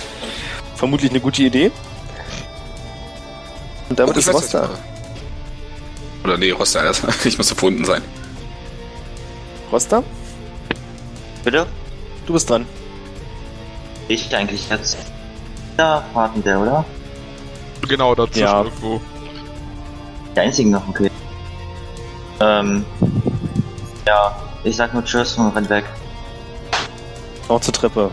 Vermutlich eine gute Idee. Und damit Oh, ist Rosta. Oder nee, Roster, das- ich muss verbunden sein. Rosta, Bitte? du bist dran. Ich eigentlich jetzt. Da, warten der, oder? Genau, dazwischen Ja. irgendwo. Die einzigen noch, okay. Ähm, ja, ich sag nur Tschüss und renn weg. Auch zur Treppe.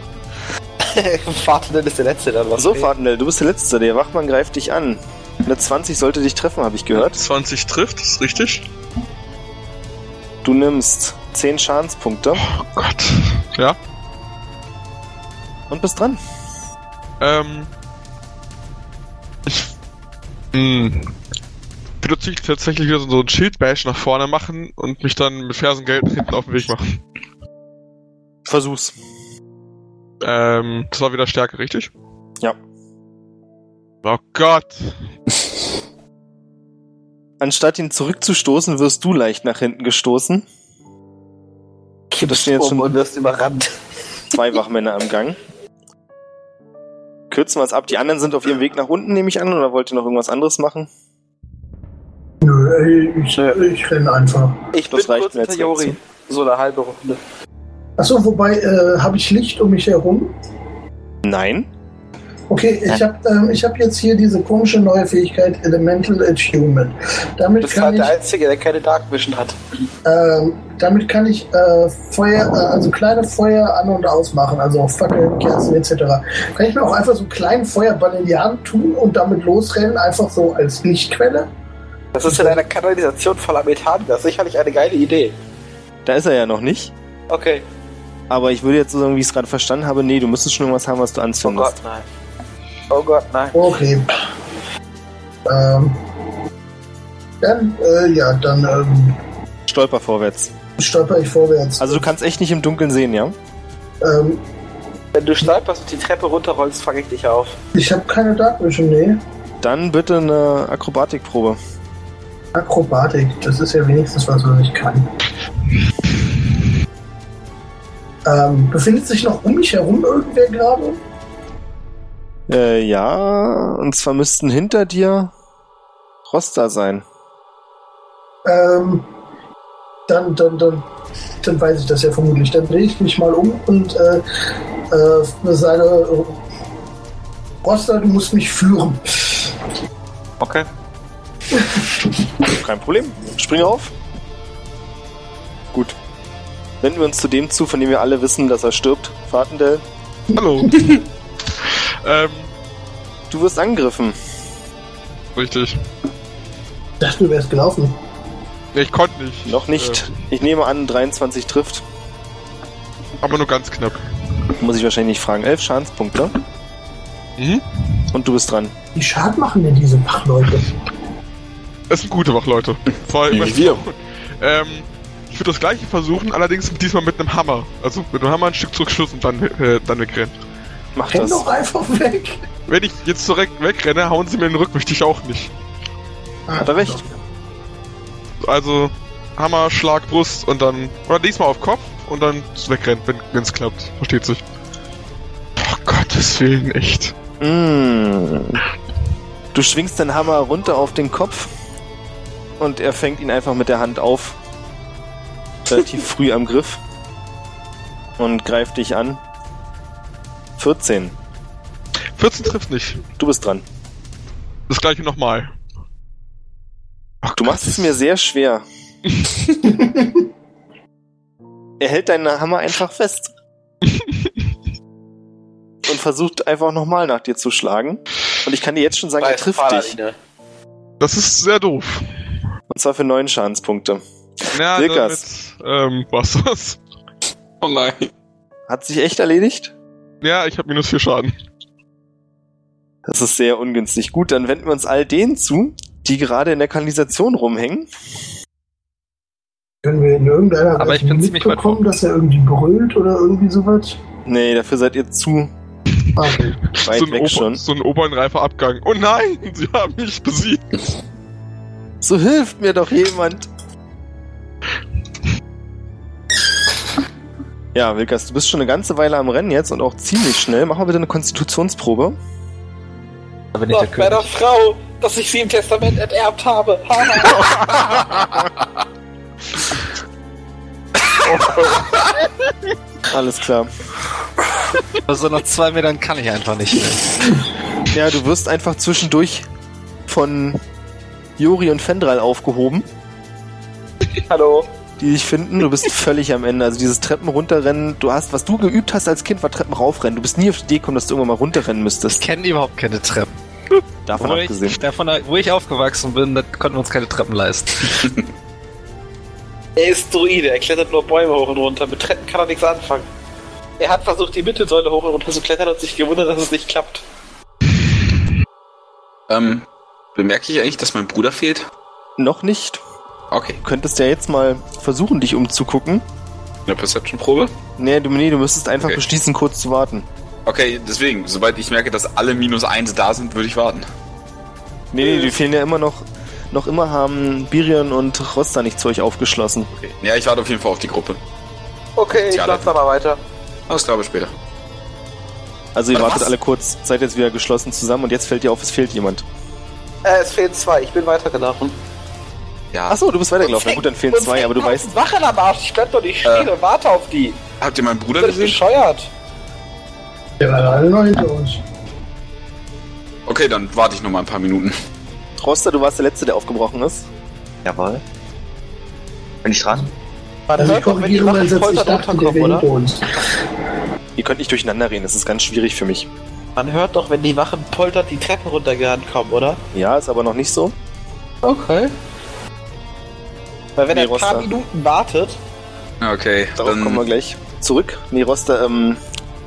Fahrtenden ist der Letzte dann, was? So, Fahrtendell, du bist der Letzte. Der Wachmann greift dich an. Eine 20 sollte dich treffen, habe ich gehört. 20 trifft, ist richtig. Du nimmst 10 Schadenspunkte Oh Gott. Ja. und bist dran. Ähm. Ich. Hm. Ich tatsächlich wieder so ein Schildbash nach vorne machen und mich dann mit Fersengeld hinten auf den Weg machen. Versuch's. Ähm, das war wieder Stärke, richtig? Ja. Oh Gott. Anstatt ihn zurückzustoßen, wirst du leicht nach hinten gestoßen. Kippst stehen jetzt um schon- und wirst überrannt. Zwei Wachmänner am Gang. Kürzen wir es ab. Die anderen sind auf ihrem Weg nach unten, nehme ich an, oder wollt ihr noch irgendwas anderes machen? Nö, ey, ich, ich renne einfach. Ich Das bin reicht kurz mir hinter jetzt Jori. So eine halbe Runde. Achso, wobei, äh, habe ich Licht um mich herum? Nein. Okay, ich habe ähm, ich hab jetzt hier diese komische neue Fähigkeit Elemental Attunement. Damit Das kann war ich, der Einzige, der keine Dark Vision hat. ähm, damit kann ich äh, Feuer, äh, also kleine Feuer an und ausmachen, also auch Fackeln, Kerzen etc. Kann ich mir auch einfach so einen kleinen Feuerball in die Hand tun und damit losrennen, einfach so als Lichtquelle? Das ist in einer Kanalisation voller Methan. Das ist sicherlich eine geile Idee. Da ist er ja noch nicht. Okay. Aber ich würde jetzt so sagen, wie ich es gerade verstanden habe, nee, du müsstest schon irgendwas haben, was du Oh anzündest. Gott, nein. Oh Gott, nein. Okay. Ähm, dann, äh, ja, dann ähm, Stolper vorwärts. stolper ich vorwärts. Also du kannst echt nicht im Dunkeln sehen, ja? Ähm, Wenn du stolperst und die Treppe runterrollst, fange ich dich auf. ich habe keine Dark Vision, nee. Dann bitte eine Akrobatikprobe. Akrobatik, das ist ja wenigstens was, was ich kann. Ähm, befindet sich noch um mich herum irgendwer gerade? Äh, ja, und zwar müssten hinter dir Roster sein. Ähm, dann, dann, dann, dann weiß ich das ja vermutlich. Dann drehe ich mich mal um und äh, äh, sage, äh, Roster, du musst mich führen. Okay. Kein Problem. Spring auf. Gut. Wenden wir uns zu dem zu, von dem wir alle wissen, dass er stirbt. Fahrtendell, Hallo. ähm, du wirst angegriffen. richtig. Ich dachte, du wärst gelaufen. Ich konnte nicht. Noch nicht. Ich nehme an, 23 trifft. Äh, aber nur ganz knapp. Muss ich wahrscheinlich nicht fragen. 11 Schadenspunkte. Mhm. Und du bist dran. Wie Schaden machen denn diese Wachleute? Es sind gute Wachleute. Vor allem Wie wir. Ähm, ich würde das gleiche versuchen, allerdings diesmal mit einem Hammer. Also mit einem Hammer ein Stück zurückschlussen und dann, äh, dann wegrennen. Mach Renn das. doch einfach weg. Wenn ich jetzt direkt wegrenne, hauen sie mir in den Rücken, möchte ich auch nicht. Hat er recht. Also Hammer, Schlag, Brust und dann. Oder diesmal auf Kopf und dann wegrennen, wenn es klappt. Versteht sich. Oh Gottes Willen, echt. Mm. Du schwingst den Hammer runter auf den Kopf und er fängt ihn einfach mit der Hand auf. Relativ früh am Griff. Und greift dich an. 14. 14 trifft nicht. Du bist dran. Das gleiche nochmal. Oh Du machst es mir sehr schwer. er hält deinen Hammer einfach fest. und versucht einfach nochmal nach dir zu schlagen. Und ich kann dir jetzt schon sagen, er Weiß trifft dich. Das ist sehr doof. Und zwar für neun Schadenspunkte. Ja, Silkas. damit, ähm, was das? Oh nein. Hat sich echt erledigt? Ja, ich habe minus 4 Schaden. Das ist sehr ungünstig. Gut, dann wenden wir uns all denen zu, die gerade in der Kanalisation rumhängen. Können wir in irgendeiner Aber ich bin ziemlich weit mitbekommen, dass er irgendwie brüllt oder irgendwie sowas? Nee, dafür seid ihr zu Ah, okay. weit so, ein weg Ober schon. so ein obernreifer Abgang. Oh nein, sie haben mich besiegt. So hilft mir doch jemand. Ja, Wilkas, du bist schon eine ganze Weile am Rennen jetzt und auch ziemlich schnell. Mach mal bitte eine Konstitutionsprobe. Ich der Gott meiner. Frau, dass ich sie im Testament enterbt habe. Alles klar. Bei so nach zwei Metern kann ich einfach nicht mehr. Ja, du wirst einfach zwischendurch von Jori und Fendral aufgehoben, Hallo. die dich finden. Du bist völlig am Ende. Also dieses Treppen runterrennen, du hast, was du geübt hast als Kind, war Treppen raufrennen. Du bist nie auf die Idee gekommen, dass du irgendwann mal runterrennen Ich müsstest. kenne überhaupt keine Treppen. Davon Wo abgesehen. ich, davon, wo ich aufgewachsen bin, da konnten wir uns keine Treppen leisten. Er ist Druide, er klettert nur Bäume hoch und runter. Mit Treppen kann er nichts anfangen. Er hat versucht, die Mittelsäule hoch und runter zu klettern und sich gewundert, dass es nicht klappt. Ähm, bemerke ich eigentlich, dass mein Bruder fehlt? Noch nicht. Okay. Du könntest ja jetzt mal versuchen, dich umzugucken. Eine Perception-Probe? Nee, du, nee, du müsstest einfach Okay. beschließen, kurz zu warten. Okay, deswegen, sobald ich merke, dass alle minus eins da sind, würde ich warten. Nee, nee, die fehlen ja immer noch. Noch immer haben Birion und Rosta nicht zu euch aufgeschlossen. Okay. Ja, ich warte auf jeden Fall auf die Gruppe. Okay, ich lasse aber weiter. Alles klar, bis später. Also ihr Warte, wartet was? alle kurz, seid jetzt wieder geschlossen zusammen und jetzt fällt dir auf, es fehlt jemand. Äh, es fehlen zwei, ich bin weitergelaufen. Ja. Achso, du bist weitergelaufen. Na gut, dann fehlen Und zwei, aber du weißt. Wachen am Arsch, ich bleib doch nicht stehen Äh. und warte auf die. Habt ihr meinen Bruder Bin ich gesehen? bescheuert? Der war alle noch hinter uns. Okay, dann warte ich noch mal ein paar Minuten. Rosta, du warst der Letzte, der aufgebrochen ist. Jawohl. Bin ich dran? Man Also ich hört doch, wenn die Wachen der runterkommen, wäre oder? Ihr könnt nicht durcheinander reden, das ist ganz schwierig für mich. Man hört doch, wenn die Wachen poltert die Treppe runtergerannt kommen, oder? Ja, ist aber noch nicht so. Okay. Weil wenn Nee, er ein paar. Minuten wartet, Okay, Darauf dann... kommen wir gleich zurück. Nee, Rosta, ähm,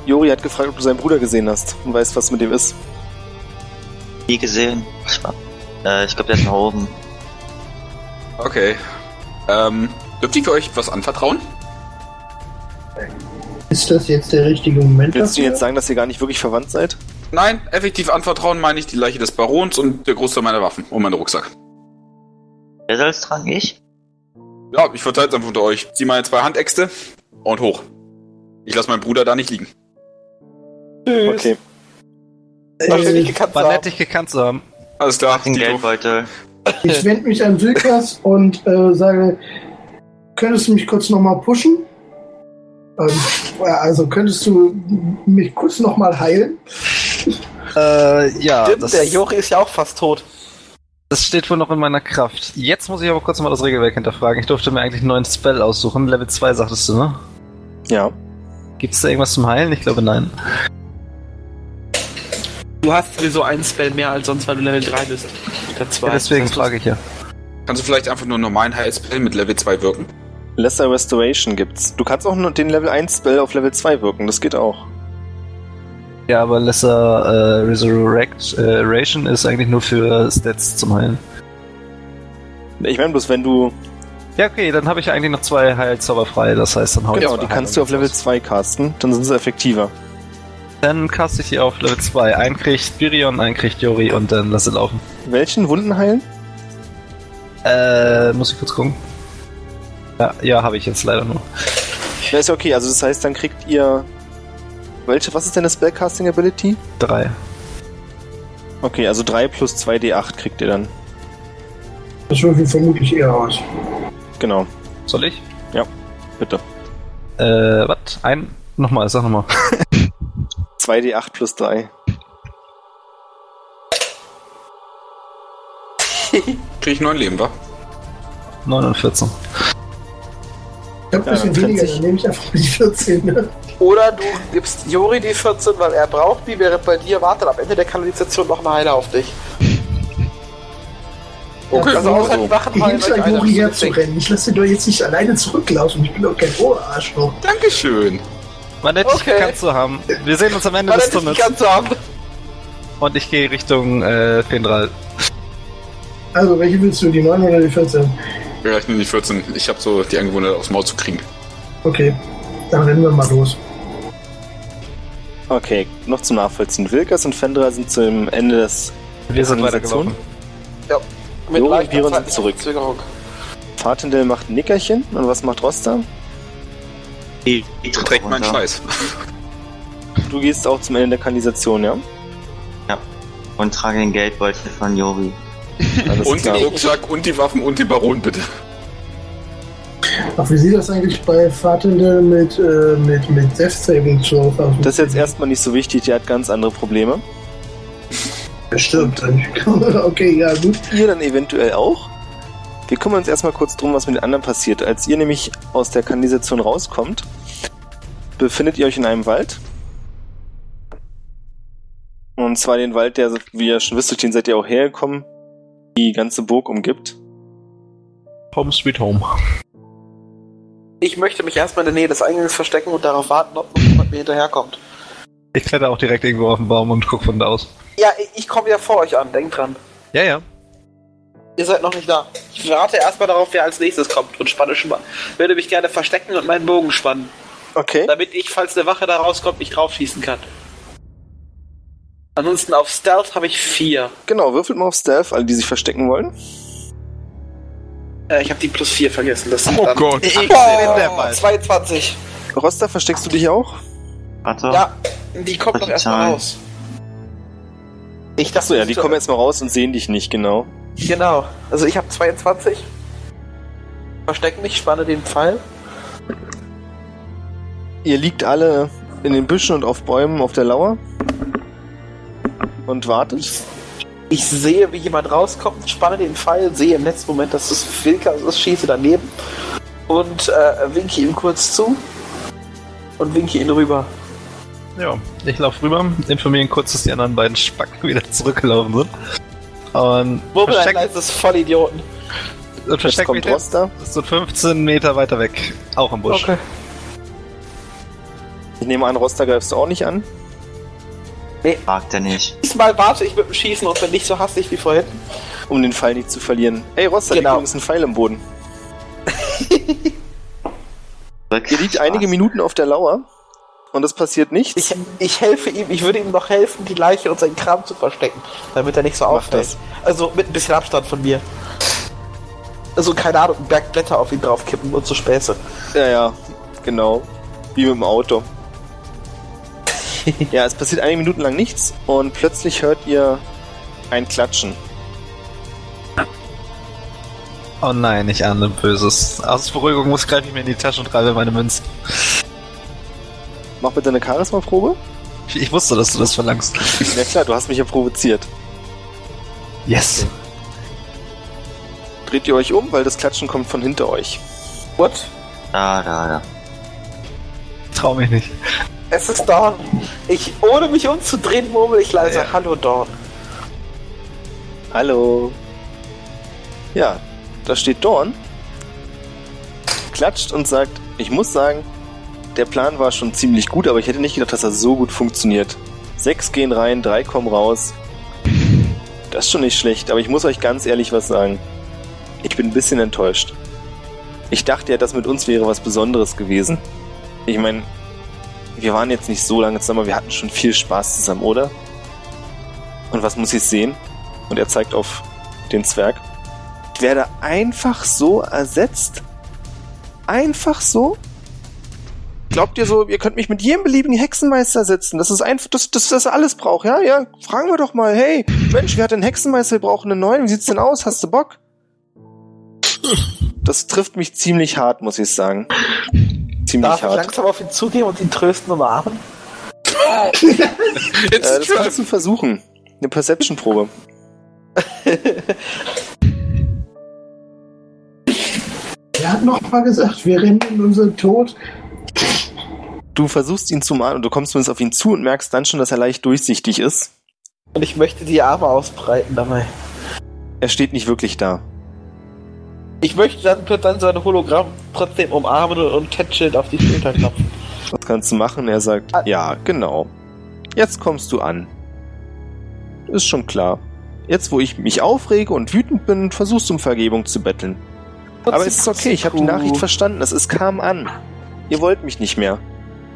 Jori hat gefragt, ob du seinen Bruder gesehen hast und weißt, was mit dem ist. Nie gesehen. Äh, ich glaube, der ist nach oben. Okay. Ähm, dürfte ich euch was anvertrauen? Ist das jetzt der richtige Moment Willst du dafür? jetzt sagen, dass ihr gar nicht wirklich verwandt seid? Nein, effektiv anvertrauen meine ich die Leiche des Barons und der Großteil meiner Waffen und meinen Rucksack. Wer soll es tragen? Ich? Ja, ich verteile es einfach unter euch. Zieh meine zwei Handäxte und hoch. Ich lasse meinen Bruder da nicht liegen. tschüss. Okay. Äh, gekannt War nett, dich gekannt zu haben. Alles klar, Den. Geldbeutel. ich wende mich an Wilkas und äh, sage, könntest du mich kurz nochmal pushen? Ähm, also könntest du mich kurz nochmal heilen? Äh, ja, Stimmt, das, der Jori ist ja auch fast tot. das steht wohl noch in meiner Kraft. Jetzt muss ich aber kurz mal das Regelwerk hinterfragen. Ich durfte mir eigentlich einen neuen Spell aussuchen. Level 2 sagtest du, ne? Ja. Gibt es da irgendwas zum Heilen? Ich glaube nein. Du hast sowieso einen Spell mehr als sonst, weil du Level 3 bist. Der 2. Ja, deswegen frage ich ja. Kannst du vielleicht einfach nur einen normalen Heilspell mit Level 2 wirken? Lesser Restoration gibt's. Du kannst auch nur den Level 1 Spell auf Level 2 wirken, das geht auch. Ja, aber Lesser äh, Resurrection ist eigentlich nur für Stats zum Heilen. Ich meine bloß, wenn du. Ja, okay, dann habe ich eigentlich noch zwei Heilzauber frei. Das heißt, dann hau ich Genau, die kannst du auf Level Heilungen 2 casten, dann sind sie effektiver. Dann cast ich die auf Level 2. Einen kriegt Birion, einen kriegt Yori und dann lasse laufen. Welchen Wunden heilen? Äh, muss ich kurz gucken. Ja, ja habe ich jetzt leider nur. Ja, ist ja okay, also das heißt, dann kriegt ihr. Welche, was ist deine Spellcasting Ability? Drei. Okay, also 3 plus 2d8 kriegt ihr dann. Das würfel vermutlich eher aus. Genau, Soll ich? bitte. Äh, was? Ein? Nochmal, sag nochmal. 2d8 plus 3. Krieg ich neun Leben, wa? 9 und 14. Ich habe ein bisschen weniger, dann nehme ich einfach die 14. Ne? Oder du gibst Jori die 14, weil er braucht die, während bei dir wartet am Ende der Kanalisation noch ein Heiler auf dich. Okay, Also außer so. die Wachen Ich Juri das ist herzurennen. Ich lasse doch jetzt nicht alleine zurücklaufen. Ich bin doch kein Ohrarschloch. Dankeschön. War nett, dich Okay. gekannt zu haben. Wir sehen uns am Ende Weil des dich Tunnels. Und ich gehe Richtung äh, Fendral. Also, welche willst du? Die 9 oder die 14? Ja, ich nehme die 14. Ich habe so die Angewohnheit, aufs Maul zu kriegen. Okay, dann rennen wir mal los. Okay, noch zum Nachvollziehen. Wilkas und Fendra sind zum Ende des Wir sind Kanalisation. weitergelaufen. Mit Jori und Piron sind zurück. Fatendel macht ein Nickerchen und was macht Rosta? Die, die Treppe Trägt meinen. Scheiß. Du gehst auch zum Ende der Kanalisation, ja? Und trage den Geldbeutel von Jori. Alles Und klar. den Rucksack und die Waffen und den Baron, bitte. Ach, wie sieht das eigentlich bei Fahrtende mit, äh, mit, mit Death Saving Throws aus? Das ist jetzt erstmal nicht so wichtig, der hat ganz andere Probleme. Dann. okay, ja, gut. Ihr dann eventuell auch. Wir kümmern uns erstmal kurz drum, was mit den anderen passiert. Als ihr nämlich aus der Kanalisation rauskommt, befindet ihr euch in einem Wald. Und zwar den Wald, der, wie ihr schon wisst, durch den seid ihr auch hergekommen, die ganze Burg umgibt. Home sweet home. Ich möchte mich erstmal in der Nähe des Eingangs verstecken und darauf warten, ob jemand mir hinterherkommt. Ich kletter auch direkt irgendwo auf den Baum und guck von da aus. Ja, ich, ich komme wieder vor euch an, denkt dran. Ja, ja. Ihr seid noch nicht da. Ich warte erstmal darauf, wer als nächstes kommt und spanne schon mal. Würde mich gerne verstecken und meinen Bogen spannen. Okay. Damit ich, falls eine Wache da rauskommt, nicht draufschießen kann. Ansonsten auf Stealth habe ich vier. Genau, würfelt mal auf Stealth, alle, die sich verstecken wollen. Äh, ich habe die plus vier vergessen. Das sind Oh dann Gott. Ich Oh, der Ball. 22. Roster, versteckst du dich auch? Warte. Ja, die kommt doch erstmal raus. Ich dachte, Achso, ja, die kommen jetzt mal raus und sehen dich nicht, genau. Genau. Also ich habe 22. Verstecken mich, spanne den Pfeil. Ihr liegt alle in den Büschen und auf Bäumen auf der Lauer und wartet. Ich sehe, wie jemand rauskommt, spanne den Pfeil, sehe im letzten Moment, dass es Wilka ist, schieße daneben und äh, winke ihm kurz zu und winke ihn rüber. Ja, ich laufe rüber, informiere ihn kurz, dass die anderen beiden Spacken wieder zurückgelaufen sind. Und Wo ein versteck, leises Vollidioten. und versteck mich kommt Roster. jetzt so 15 Meter weiter weg. Auch im Busch. Okay. Ich nehme an, Roster greifst du auch nicht an. Wagt er nicht. Diesmal warte ich mit dem Schießen und bin nicht so hastig wie vorhin. um den Pfeil nicht zu verlieren. Ey, Roster, Genau. übrigens ein Pfeil im Boden. Ihr liegt einige Minuten auf der Lauer und es passiert nichts. Ich, ich helfe ihm, ich würde ihm noch helfen, die Leiche und seinen Kram zu verstecken, damit er nicht so auffällt. Also mit ein bisschen Abstand von mir. Also keine Ahnung, einen Berg Blätter auf ihn draufkippen und so Späße. Ja, ja, genau. Wie mit dem Auto. ja, es passiert einige Minuten lang nichts und plötzlich hört ihr ein Klatschen. Oh nein, ich ahne Böses. Aus Beruhigung muss greife ich mir in die Tasche und reibe meine Münzen. Mach bitte eine Charisma-Probe. Ich, ich wusste, dass du das verlangst. Ja klar, du hast mich ja provoziert. Yes. Dreht ihr euch um, weil das Klatschen kommt von hinter euch. What? Da, da, da. Trau mich nicht. Es ist Dawn. Ich, ohne mich umzudrehen, murmel ich leise Ja. Hallo Dawn. Hallo. Ja, da steht Dorn, klatscht und sagt, ich muss sagen, der Plan war schon ziemlich gut, aber ich hätte nicht gedacht, dass er so gut funktioniert. Sechs gehen rein, drei kommen raus. Das ist schon nicht schlecht, aber ich muss euch ganz ehrlich was sagen. Ich bin ein bisschen enttäuscht. Ich dachte ja, das mit uns wäre was Besonderes gewesen. Ich meine, wir waren jetzt nicht so lange zusammen, aber wir hatten schon viel Spaß zusammen, oder? Und was muss ich sehen? Und er zeigt auf den Zwerg. Ich werde einfach so ersetzt. Einfach so? Glaubt ihr so, ihr könnt mich mit jedem beliebigen Hexenmeister ersetzen? Das ist einfach, das, das, das alles braucht, ja? Ja, fragen wir doch mal, hey, Mensch, wer hat den Hexenmeister? Wir brauchen einen neuen. Wie sieht's denn aus? Hast du Bock? Das trifft mich ziemlich hart, muss ich sagen. Ziemlich Darf ich hart. langsam auf ihn zugehen und ihn trösten und umarmen? Äh, das kannst du versuchen. Eine Perception-Probe. Er hat noch mal gesagt, wir rennen in unseren Tod. Du versuchst ihn zu malen und du kommst zumindest auf ihn zu und merkst dann schon, dass er leicht durchsichtig ist. Und ich möchte die Arme ausbreiten dabei. Er steht nicht wirklich da. Ich möchte dann, dann sein Hologramm trotzdem umarmen und, tätschelnd auf die Schulter klopfen. Was kannst du machen? Er sagt, Ah. ja, genau. Jetzt kommst du an. Ist schon klar. Jetzt, wo ich mich aufrege und wütend bin, versuchst du um Vergebung zu betteln. Aber es ist okay, ich habe die Nachricht verstanden. Es ist kam an. Ihr wollt mich nicht mehr.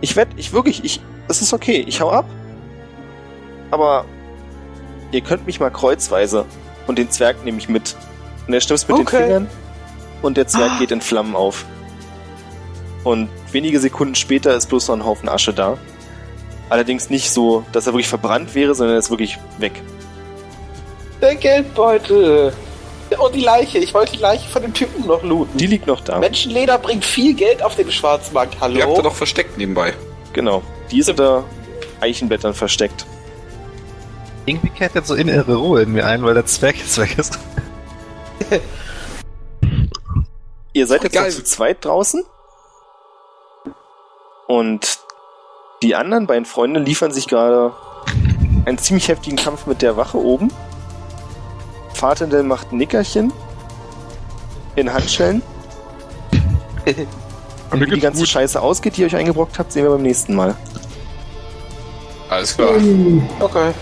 Ich werd, ich wirklich, ich, es ist okay. Ich hau ab. Aber ihr könnt mich mal kreuzweise und den Zwerg nehme ich mit. Und er stimmt mit Okay. den Fingern und der Zwerg Ah. geht in Flammen auf. Und wenige Sekunden später ist bloß noch ein Haufen Asche da. Allerdings nicht so, dass er wirklich verbrannt wäre, sondern er ist wirklich weg. Der Geldbeutel. Und die Leiche. Ich wollte die Leiche von dem Typen noch looten. Die liegt noch da. Menschenleder bringt viel Geld auf dem Schwarzmarkt. Die habt Hallo? ihr doch versteckt nebenbei. Genau. Die ist unter Eichenblättern versteckt. Irgendwie kehrt jetzt so innere Ruhe in mir ein, weil der Zwerg jetzt weg ist. Ihr seid jetzt Geil. noch zu zweit draußen. Und die anderen beiden Freunde liefern sich gerade einen ziemlich heftigen Kampf mit der Wache oben. Fatendel macht ein Nickerchen in Handschellen. Aber Wie die ganze gut. Scheiße ausgeht, die ihr euch eingebrockt habt, sehen wir beim nächsten Mal. Alles klar. Okay.